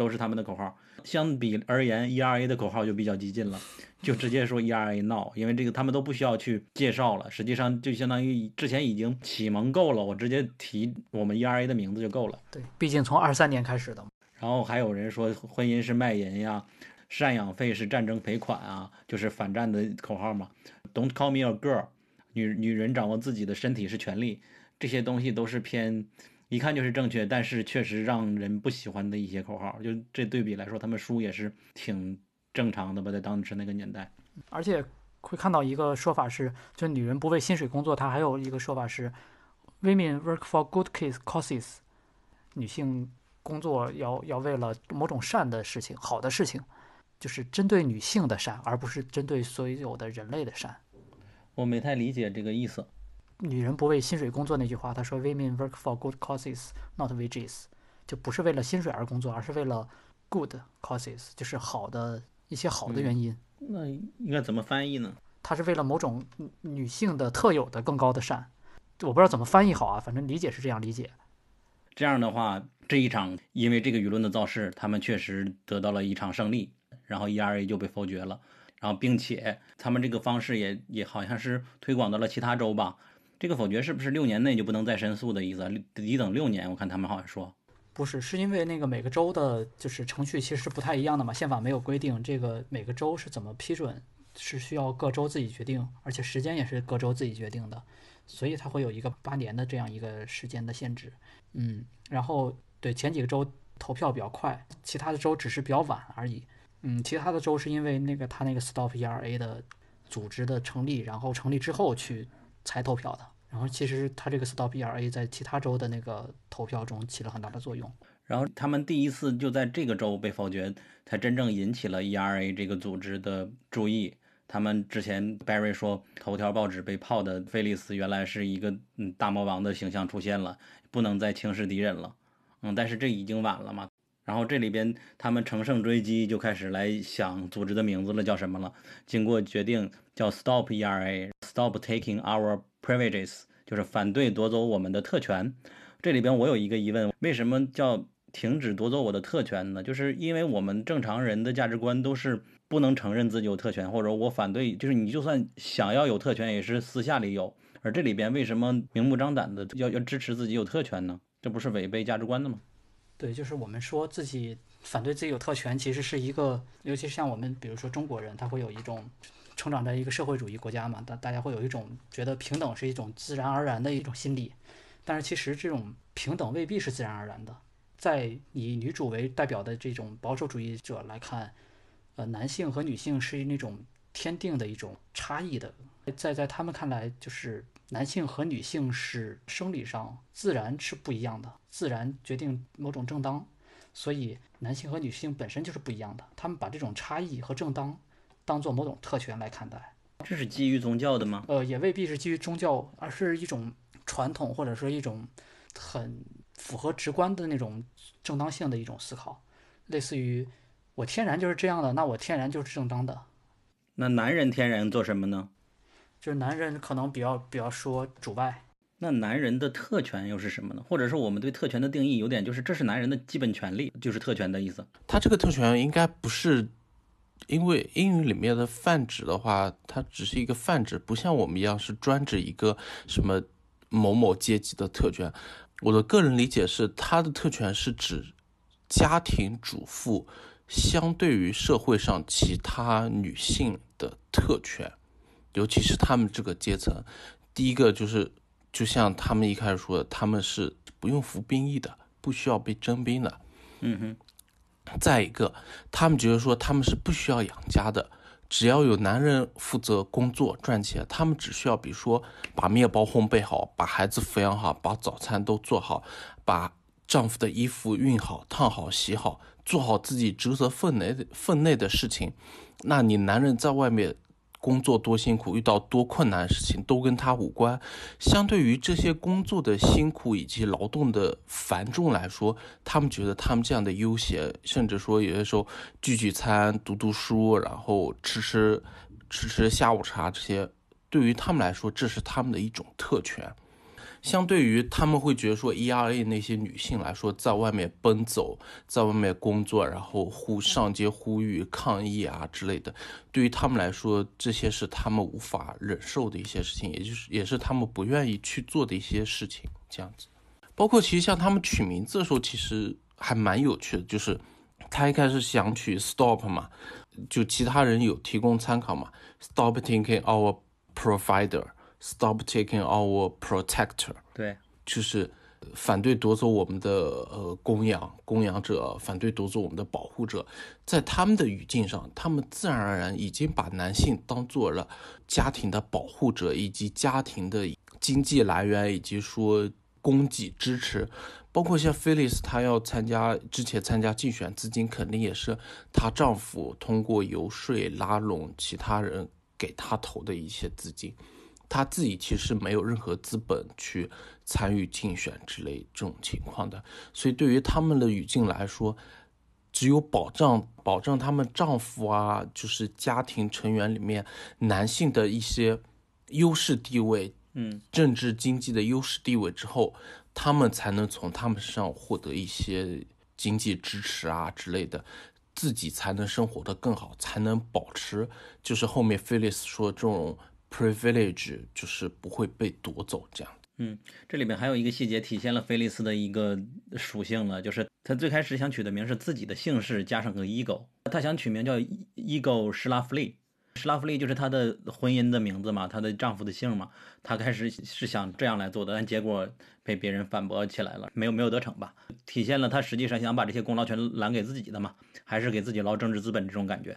都是他们的口号。相比而言，ERA 的口号就比较激进了，[LAUGHS] 就直接说 ERA no，因为这个他们都不需要去介绍了，实际上就相当于之前已经启蒙够了，我直接提我们 ERA 的名字就够了。对，毕竟从二三年开始的。然后还有人说婚姻是卖淫呀，赡养费是战争赔款啊，就是反战的口号嘛。Don't call me a girl，女女人掌握自己的身体是权利，这些东西都是偏。一看就是正确，但是确实让人不喜欢的一些口号，就这对比来说，他们输也是挺正常的吧，在当时那个年代。而且会看到一个说法是，就女人不为薪水工作，它还有一个说法是，women work for good causes，女性工作要要为了某种善的事情，好的事情，就是针对女性的善，而不是针对所有的人类的善。我没太理解这个意思。女人不为薪水工作那句话，他说 “Women work for good causes, not wages”，就不是为了薪水而工作，而是为了 good causes，就是好的一些好的原因。那应该怎么翻译呢？它是为了某种女性的特有的更高的善。我不知道怎么翻译好啊，反正理解是这样理解。这样的话，这一场因为这个舆论的造势，他们确实得到了一场胜利，然后 ERA 就被否决了，然后并且他们这个方式也也好像是推广到了其他州吧。这个否决是不是六年内就不能再申诉的意思？得等六年？我看他们好像说不是，是因为那个每个州的就是程序其实不太一样的嘛，宪法没有规定这个每个州是怎么批准，是需要各州自己决定，而且时间也是各州自己决定的，所以它会有一个八年的这样一个时间的限制。嗯，然后对前几个州投票比较快，其他的州只是比较晚而已。嗯，其他的州是因为那个他那个 Stop ERA 的组织的成立，然后成立之后去。才投票的，然后其实他这个 Stop ERA 在其他州的那个投票中起了很大的作用。然后他们第一次就在这个州被否决，才真正引起了 ERA 这个组织的注意。他们之前 Barry 说头条报纸被泡的菲利斯原来是一个嗯大魔王的形象出现了，不能再轻视敌人了。嗯，但是这已经晚了嘛。然后这里边他们乘胜追击，就开始来想组织的名字了，叫什么了？经过决定叫 Stop ERA，Stop taking our privileges，就是反对夺走我们的特权。这里边我有一个疑问，为什么叫停止夺走我的特权呢？就是因为我们正常人的价值观都是不能承认自己有特权，或者我反对，就是你就算想要有特权，也是私下里有。而这里边为什么明目张胆的要要支持自己有特权呢？这不是违背价值观的吗？对，就是我们说自己反对自己有特权，其实是一个，尤其是像我们，比如说中国人，他会有一种成长在一个社会主义国家嘛，大大家会有一种觉得平等是一种自然而然的一种心理，但是其实这种平等未必是自然而然的，在以女主为代表的这种保守主义者来看，呃，男性和女性是那种天定的一种差异的，在在他们看来，就是男性和女性是生理上自然是不一样的，自然决定某种正当，所以男性和女性本身就是不一样的。他们把这种差异和正当当做某种特权来看待。这是基于宗教的吗？呃，也未必是基于宗教，而是一种传统或者说一种很符合直观的那种正当性的一种思考，类似于我天然就是这样的，那我天然就是正当的。那男人天然做什么呢？就是男人可能比较比较说主外，那男人的特权又是什么呢？或者说我们对特权的定义有点就是这是男人的基本权利，就是特权的意思。他这个特权应该不是，因为英语里面的泛指的话，它只是一个泛指，不像我们一样是专指一个什么某某阶级的特权。我的个人理解是，他的特权是指家庭主妇相对于社会上其他女性的特权，尤其是他们这个阶层。第一个就是，就像他们一开始说的，他们是不用服兵役的，不需要被征兵的。嗯哼。再一个，他们觉得说他们是不需要养家的，只要有男人负责工作赚钱，他们只需要比如说把面包烘焙好，把孩子抚养好，把早餐都做好，把丈夫的衣服熨好、烫好、洗好，做好自己职责分内的分内的事情。那你男人在外面工作多辛苦，遇到多困难的事情都跟他无关。相对于这些工作的辛苦以及劳动的繁重来说，他们觉得他们这样的悠闲，甚至说有些时候聚聚餐、读读书，然后吃吃吃吃下午茶，这些对于他们来说，这是他们的一种特权。相对于他们会觉得说，ERA 那些女性来说，在外面奔走，在外面工作，然后呼上街呼吁抗议啊之类的，对于他们来说，这些是他们无法忍受的一些事情，也就是也是他们不愿意去做的一些事情。这样子，包括其实像他们取名字的时候，其实还蛮有趣的，就是他一开始想取 Stop 嘛，就其他人有提供参考嘛，Stop taking our provider。Stop taking our protector，对，就是反对夺走我们的呃供养供养者，反对夺走我们的保护者。在他们的语境上，他们自然而然已经把男性当做了家庭的保护者，以及家庭的经济来源，以及说供给支持。包括像菲利斯，她要参加之前参加竞选，资金肯定也是她丈夫通过游说拉拢其他人给她投的一些资金。他自己其实没有任何资本去参与竞选之类这种情况的，所以对于他们的语境来说，只有保障保障他们丈夫啊，就是家庭成员里面男性的一些优势地位，嗯，政治经济的优势地位之后，他们才能从他们身上获得一些经济支持啊之类的，自己才能生活的更好，才能保持就是后面菲利斯说这种。Privilege 就是不会被夺走这样嗯，这里面还有一个细节体现了菲利斯的一个属性了，就是他最开始想取的名是自己的姓氏加上个 ego，他想取名叫 ego 施拉弗利，施拉弗利就是他的婚姻的名字嘛，她的丈夫的姓嘛。他开始是想这样来做的，但结果被别人反驳起来了，没有没有得逞吧？体现了他实际上想把这些功劳全揽给自己的嘛，还是给自己捞政治资本这种感觉。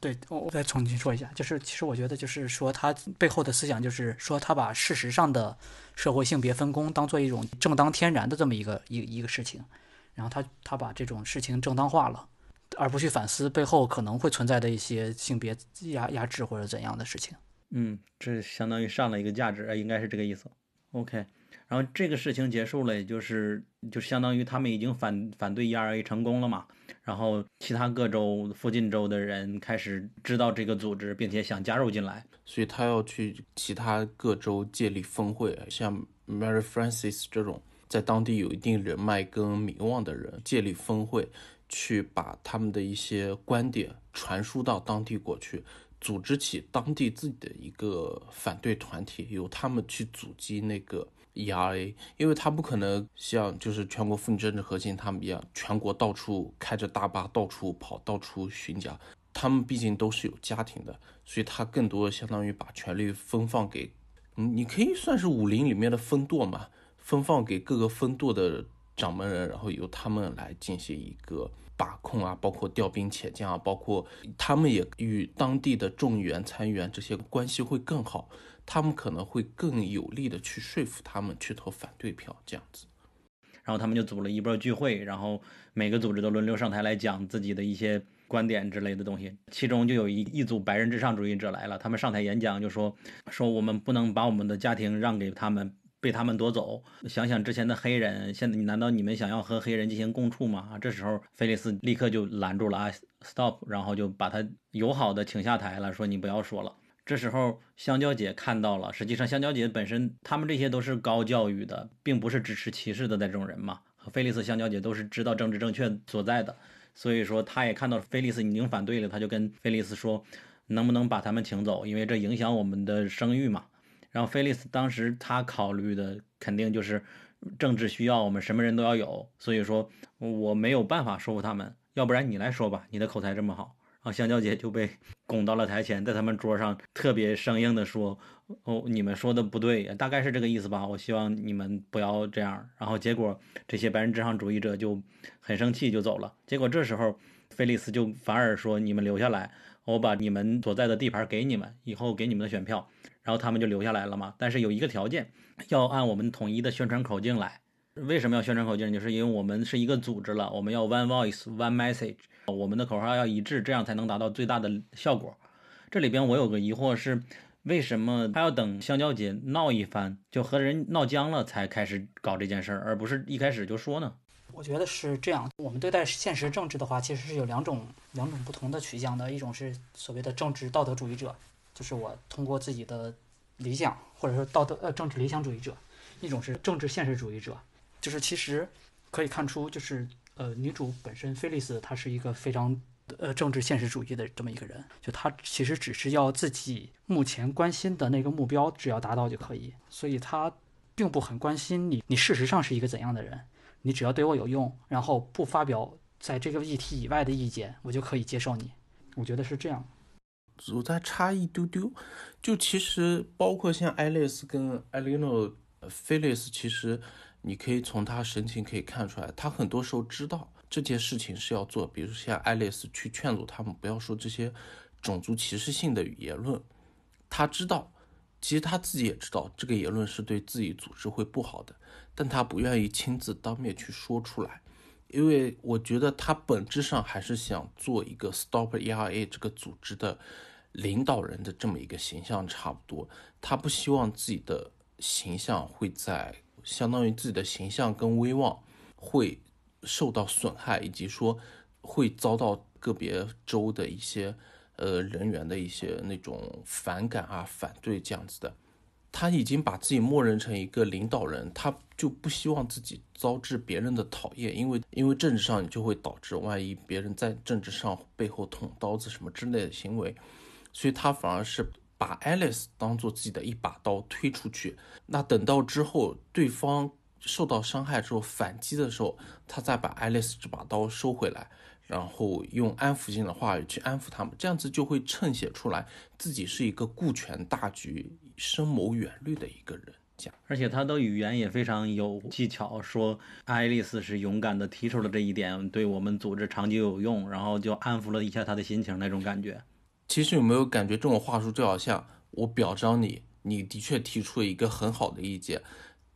对我，我再重新说一下，就是其实我觉得，就是说他背后的思想，就是说他把事实上的社会性别分工当做一种正当天然的这么一个一一个事情，然后他他把这种事情正当化了，而不去反思背后可能会存在的一些性别压压制或者怎样的事情。嗯，这相当于上了一个价值，应该是这个意思。OK。然后这个事情结束了，也就是就相当于他们已经反反对 ERA 成功了嘛。然后其他各州附近州的人开始知道这个组织，并且想加入进来，所以他要去其他各州建立峰会，像 Mary Francis 这种在当地有一定人脉跟名望的人建立峰会，去把他们的一些观点传输到当地过去，组织起当地自己的一个反对团体，由他们去阻击那个。ERA，因为他不可能像就是全国妇女政治核心他们一样，全国到处开着大巴到处跑，到处巡讲。他们毕竟都是有家庭的，所以他更多相当于把权力分放给，你可以算是武林里面的分舵嘛，分放给各个分舵的掌门人，然后由他们来进行一个把控啊，包括调兵遣将啊，包括他们也与当地的众议员、参议员这些关系会更好，他们可能会更有力的去说服他们去投反对票，这样子。然后他们就组了一波聚会，然后每个组织都轮流上台来讲自己的一些观点之类的东西。其中就有一一组白人至上主义者来了，他们上台演讲就说说我们不能把我们的家庭让给他们，被他们夺走。想想之前的黑人，现在你难道你们想要和黑人进行共处吗？啊这时候菲利斯立刻就拦住了啊，stop，然后就把他友好的请下台了，说你不要说了。这时候，香蕉姐看到了。实际上，香蕉姐本身，他们这些都是高教育的，并不是支持歧视的那种人嘛。和菲利斯、香蕉姐都是知道政治正确所在的，所以说，她也看到菲利斯已经反对了，她就跟菲利斯说，能不能把他们请走，因为这影响我们的声誉嘛。然后菲利斯当时他考虑的肯定就是政治需要，我们什么人都要有，所以说我没有办法说服他们，要不然你来说吧，你的口才这么好。然后香蕉姐就被 [LAUGHS] 拱到了台前，在他们桌上特别生硬地说：“哦，你们说的不对，大概是这个意思吧。我希望你们不要这样。”然后结果这些白人至上主义者就很生气，就走了。结果这时候菲利斯就反而说：“你们留下来，我把你们所在的地盘给你们，以后给你们的选票。”然后他们就留下来了嘛。但是有一个条件，要按我们统一的宣传口径来。为什么要宣传口径？就是因为我们是一个组织了，我们要 one voice, one message。我们的口号要一致，这样才能达到最大的效果。这里边我有个疑惑是，为什么他要等香蕉姐闹一番，就和人闹僵了才开始搞这件事儿，而不是一开始就说呢？我觉得是这样。我们对待现实政治的话，其实是有两种两种不同的取向的。一种是所谓的政治道德主义者，就是我通过自己的理想或者说道德呃政治理想主义者；一种是政治现实主义者，就是其实可以看出就是。呃，女主本身菲利斯她是一个非常呃政治现实主义的这么一个人，就她其实只是要自己目前关心的那个目标，只要达到就可以，所以她并不很关心你你事实上是一个怎样的人，你只要对我有用，然后不发表在这个议题以外的意见，我就可以接受你。我觉得是这样。我再插一丢丢，就其实包括像爱丽丝跟艾莉诺菲利斯，其实。你可以从他神情可以看出来，他很多时候知道这件事情是要做，比如像爱丽丝去劝阻他们不要说这些种族歧视性的言论，他知道，其实他自己也知道这个言论是对自己组织会不好的，但他不愿意亲自当面去说出来，因为我觉得他本质上还是想做一个 Stop ERA 这个组织的领导人的这么一个形象差不多，他不希望自己的形象会在。相当于自己的形象跟威望会受到损害，以及说会遭到个别州的一些呃人员的一些那种反感啊、反对这样子的。他已经把自己默认成一个领导人，他就不希望自己遭致别人的讨厌，因为因为政治上你就会导致万一别人在政治上背后捅刀子什么之类的行为，所以他反而是。把 Alice 当做自己的一把刀推出去，那等到之后对方受到伤害之后反击的时候，他再把 Alice 这把刀收回来，然后用安抚性的话语去安抚他们，这样子就会衬写出来自己是一个顾全大局、深谋远虑的一个人。而且他的语言也非常有技巧，说爱丽丝是勇敢的提出了这一点，对我们组织长久有用，然后就安抚了一下他的心情那种感觉。其实有没有感觉这种话术就好像我表彰你，你的确提出了一个很好的意见，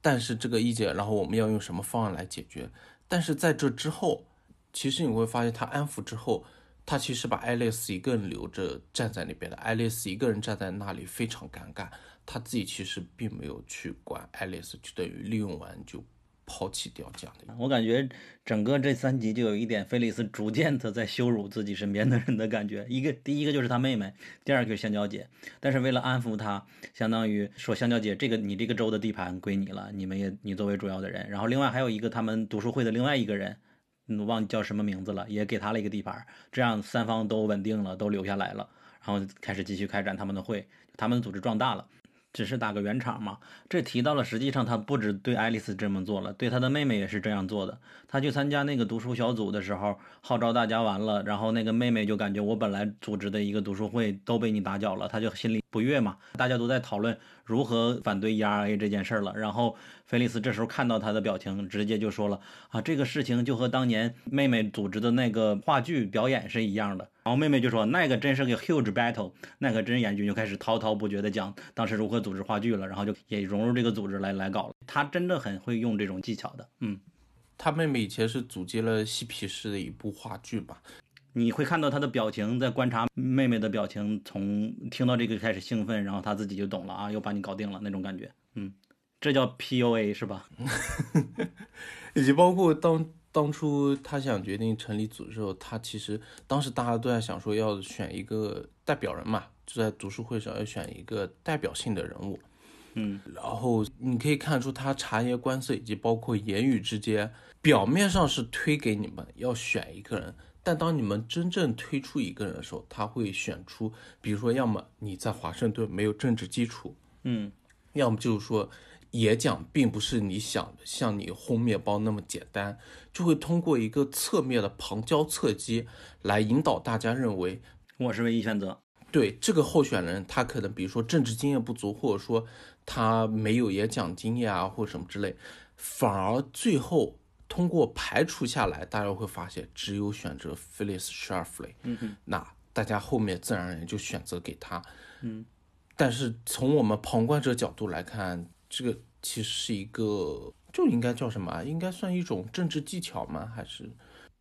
但是这个意见，然后我们要用什么方案来解决？但是在这之后，其实你会发现他安抚之后，他其实把爱丽丝一个人留着站在那边的，爱丽丝一个人站在那里非常尴尬，他自己其实并没有去管爱丽丝，就等于利用完就。抛弃掉这样的，我感觉整个这三集就有一点菲利斯逐渐的在羞辱自己身边的人的感觉。[LAUGHS] 一个第一个就是他妹妹，第二个就是香蕉姐。但是为了安抚他，相当于说香蕉姐，这个你这个州的地盘归你了，你们也你作为主要的人。然后另外还有一个他们读书会的另外一个人，嗯，忘记叫什么名字了，也给他了一个地盘。这样三方都稳定了，都留下来了，然后开始继续开展他们的会，他们组织壮大了。只是打个圆场嘛，这提到了，实际上他不止对爱丽丝这么做了，对他的妹妹也是这样做的。他去参加那个读书小组的时候，号召大家完了，然后那个妹妹就感觉我本来组织的一个读书会都被你打搅了，他就心里不。悦嘛，大家都在讨论如何反对 ERA 这件事儿了。然后菲利斯这时候看到他的表情，直接就说了啊，这个事情就和当年妹妹组织的那个话剧表演是一样的。然后妹妹就说那个真是个 huge battle，那个真严峻，就开始滔滔不绝的讲当时如何组织话剧了，然后就也融入这个组织来来搞了。他真的很会用这种技巧的，嗯。他妹妹以前是组接了嬉皮士的一部话剧吧？你会看到他的表情，在观察妹妹的表情，从听到这个开始兴奋，然后他自己就懂了啊，又把你搞定了那种感觉。嗯，这叫 PUA 是吧？[LAUGHS] 以及包括当当初他想决定成立组织的时候，他其实当时大家都在想说要选一个代表人嘛，就在读书会上要选一个代表性的人物。嗯，然后你可以看出他察言观色以及包括言语之间，表面上是推给你们要选一个人，但当你们真正推出一个人的时候，他会选出，比如说要么你在华盛顿没有政治基础，嗯，要么就是说演讲并不是你想像你烘面包那么简单，就会通过一个侧面的旁敲侧击来引导大家认为我是唯一选择。对这个候选人，他可能比如说政治经验不足，或者说。他没有演讲经验啊，或者什么之类，反而最后通过排除下来，大家会发现只有选择 Phyllis Schlafly。嗯哼，那大家后面自然而然就选择给他。嗯，但是从我们旁观者角度来看，这个其实是一个就应该叫什么？应该算一种政治技巧吗？还是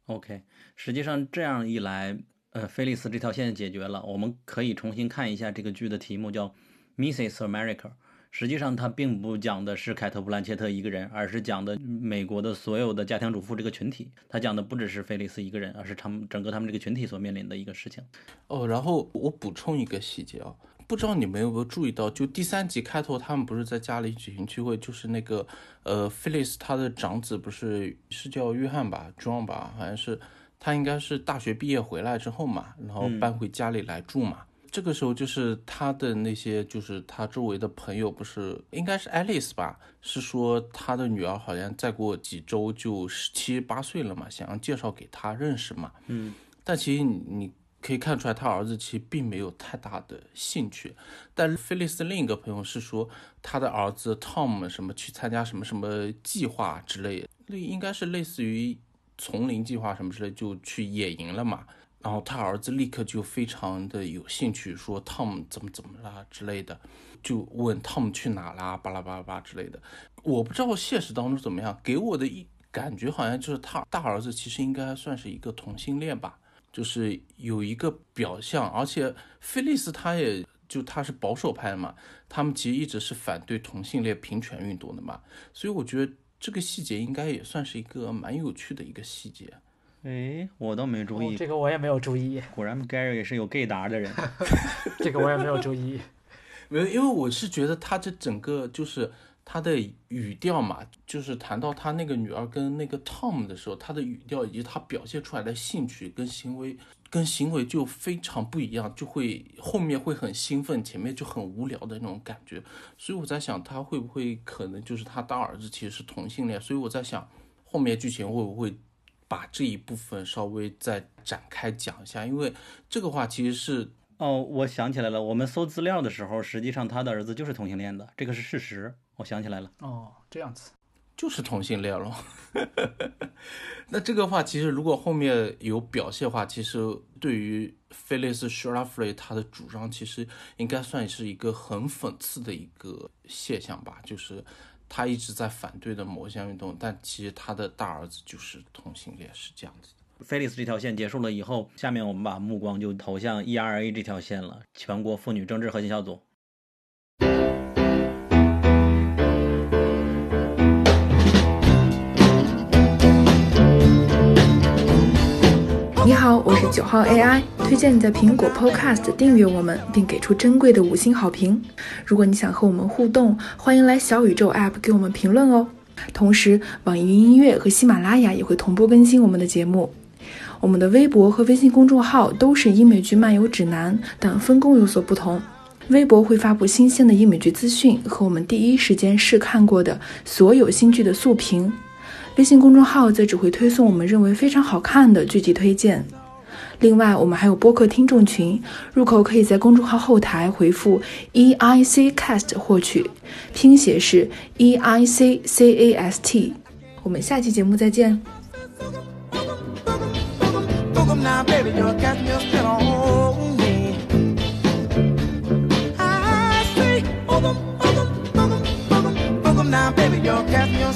？OK，实际上这样一来，呃，菲利斯这条线解决了。我们可以重新看一下这个剧的题目，叫 Mrs. America。实际上，它并不讲的是凯特·布兰切特一个人，而是讲的美国的所有的家庭主妇这个群体。他讲的不只是菲利斯一个人，而是他们整个他们这个群体所面临的一个事情。哦，然后我补充一个细节啊，不知道你们有没有注意到，就第三集开头，他们不是在家里举行聚会，就是那个呃，菲利斯他的长子不是是叫约翰吧，John 吧，好像是他应该是大学毕业回来之后嘛，然后搬回家里来住嘛。这个时候就是他的那些，就是他周围的朋友，不是应该是爱丽丝吧？是说他的女儿好像再过几周就十七八岁了嘛，想要介绍给他认识嘛。嗯，但其实你可以看出来，他儿子其实并没有太大的兴趣。但菲利斯另一个朋友是说，他的儿子 Tom 什么去参加什么什么计划之类，那应该是类似于丛林计划什么之类，就去野营了嘛。然后他儿子立刻就非常的有兴趣，说 Tom 怎么怎么啦之类的，就问 Tom 去哪啦，巴拉巴拉巴之类的。我不知道现实当中怎么样，给我的一感觉好像就是他大儿子其实应该算是一个同性恋吧，就是有一个表象。而且菲利斯他也就他是保守派的嘛，他们其实一直是反对同性恋平权运动的嘛，所以我觉得这个细节应该也算是一个蛮有趣的一个细节。哎，我倒没注意，这个我也没有注意。果然，Gary 是有 gay 达的人。[LAUGHS] [LAUGHS] 这个我也没有注意。[LAUGHS] 没有，因为我是觉得他这整个就是他的语调嘛，就是谈到他那个女儿跟那个 Tom 的时候，他的语调以及他表现出来的兴趣跟行为跟行为就非常不一样，就会后面会很兴奋，前面就很无聊的那种感觉。所以我在想，他会不会可能就是他大儿子其实是同性恋？所以我在想，后面剧情会不会？把这一部分稍微再展开讲一下，因为这个话其实是哦，我想起来了，我们搜资料的时候，实际上他的儿子就是同性恋的，这个是事实。我想起来了，哦，这样子，就是同性恋了。[LAUGHS] 那这个话其实如果后面有表现的话，其实对于菲利斯·舒拉弗雷他的主张，其实应该算是一个很讽刺的一个现象吧，就是。他一直在反对的某项运动，但其实他的大儿子就是同性恋，是这样子的。菲利斯这条线结束了以后，下面我们把目光就投向 ERA 这条线了，全国妇女政治核心小组。你好，我是九号 AI，推荐你在苹果 Podcast 订阅我们，并给出珍贵的五星好评。如果你想和我们互动，欢迎来小宇宙 App 给我们评论哦。同时，网易云音乐和喜马拉雅也会同步更新我们的节目。我们的微博和微信公众号都是英美剧漫游指南，但分工有所不同。微博会发布新鲜的英美剧资讯和我们第一时间试看过的所有新剧的速评。微信公众号则只会推送我们认为非常好看的剧集推荐。另外，我们还有播客听众群，入口可以在公众号后台回复 E I C Cast 获取，拼写是 E I C C A S T。我们下期节目再见。Now, baby, you're casting your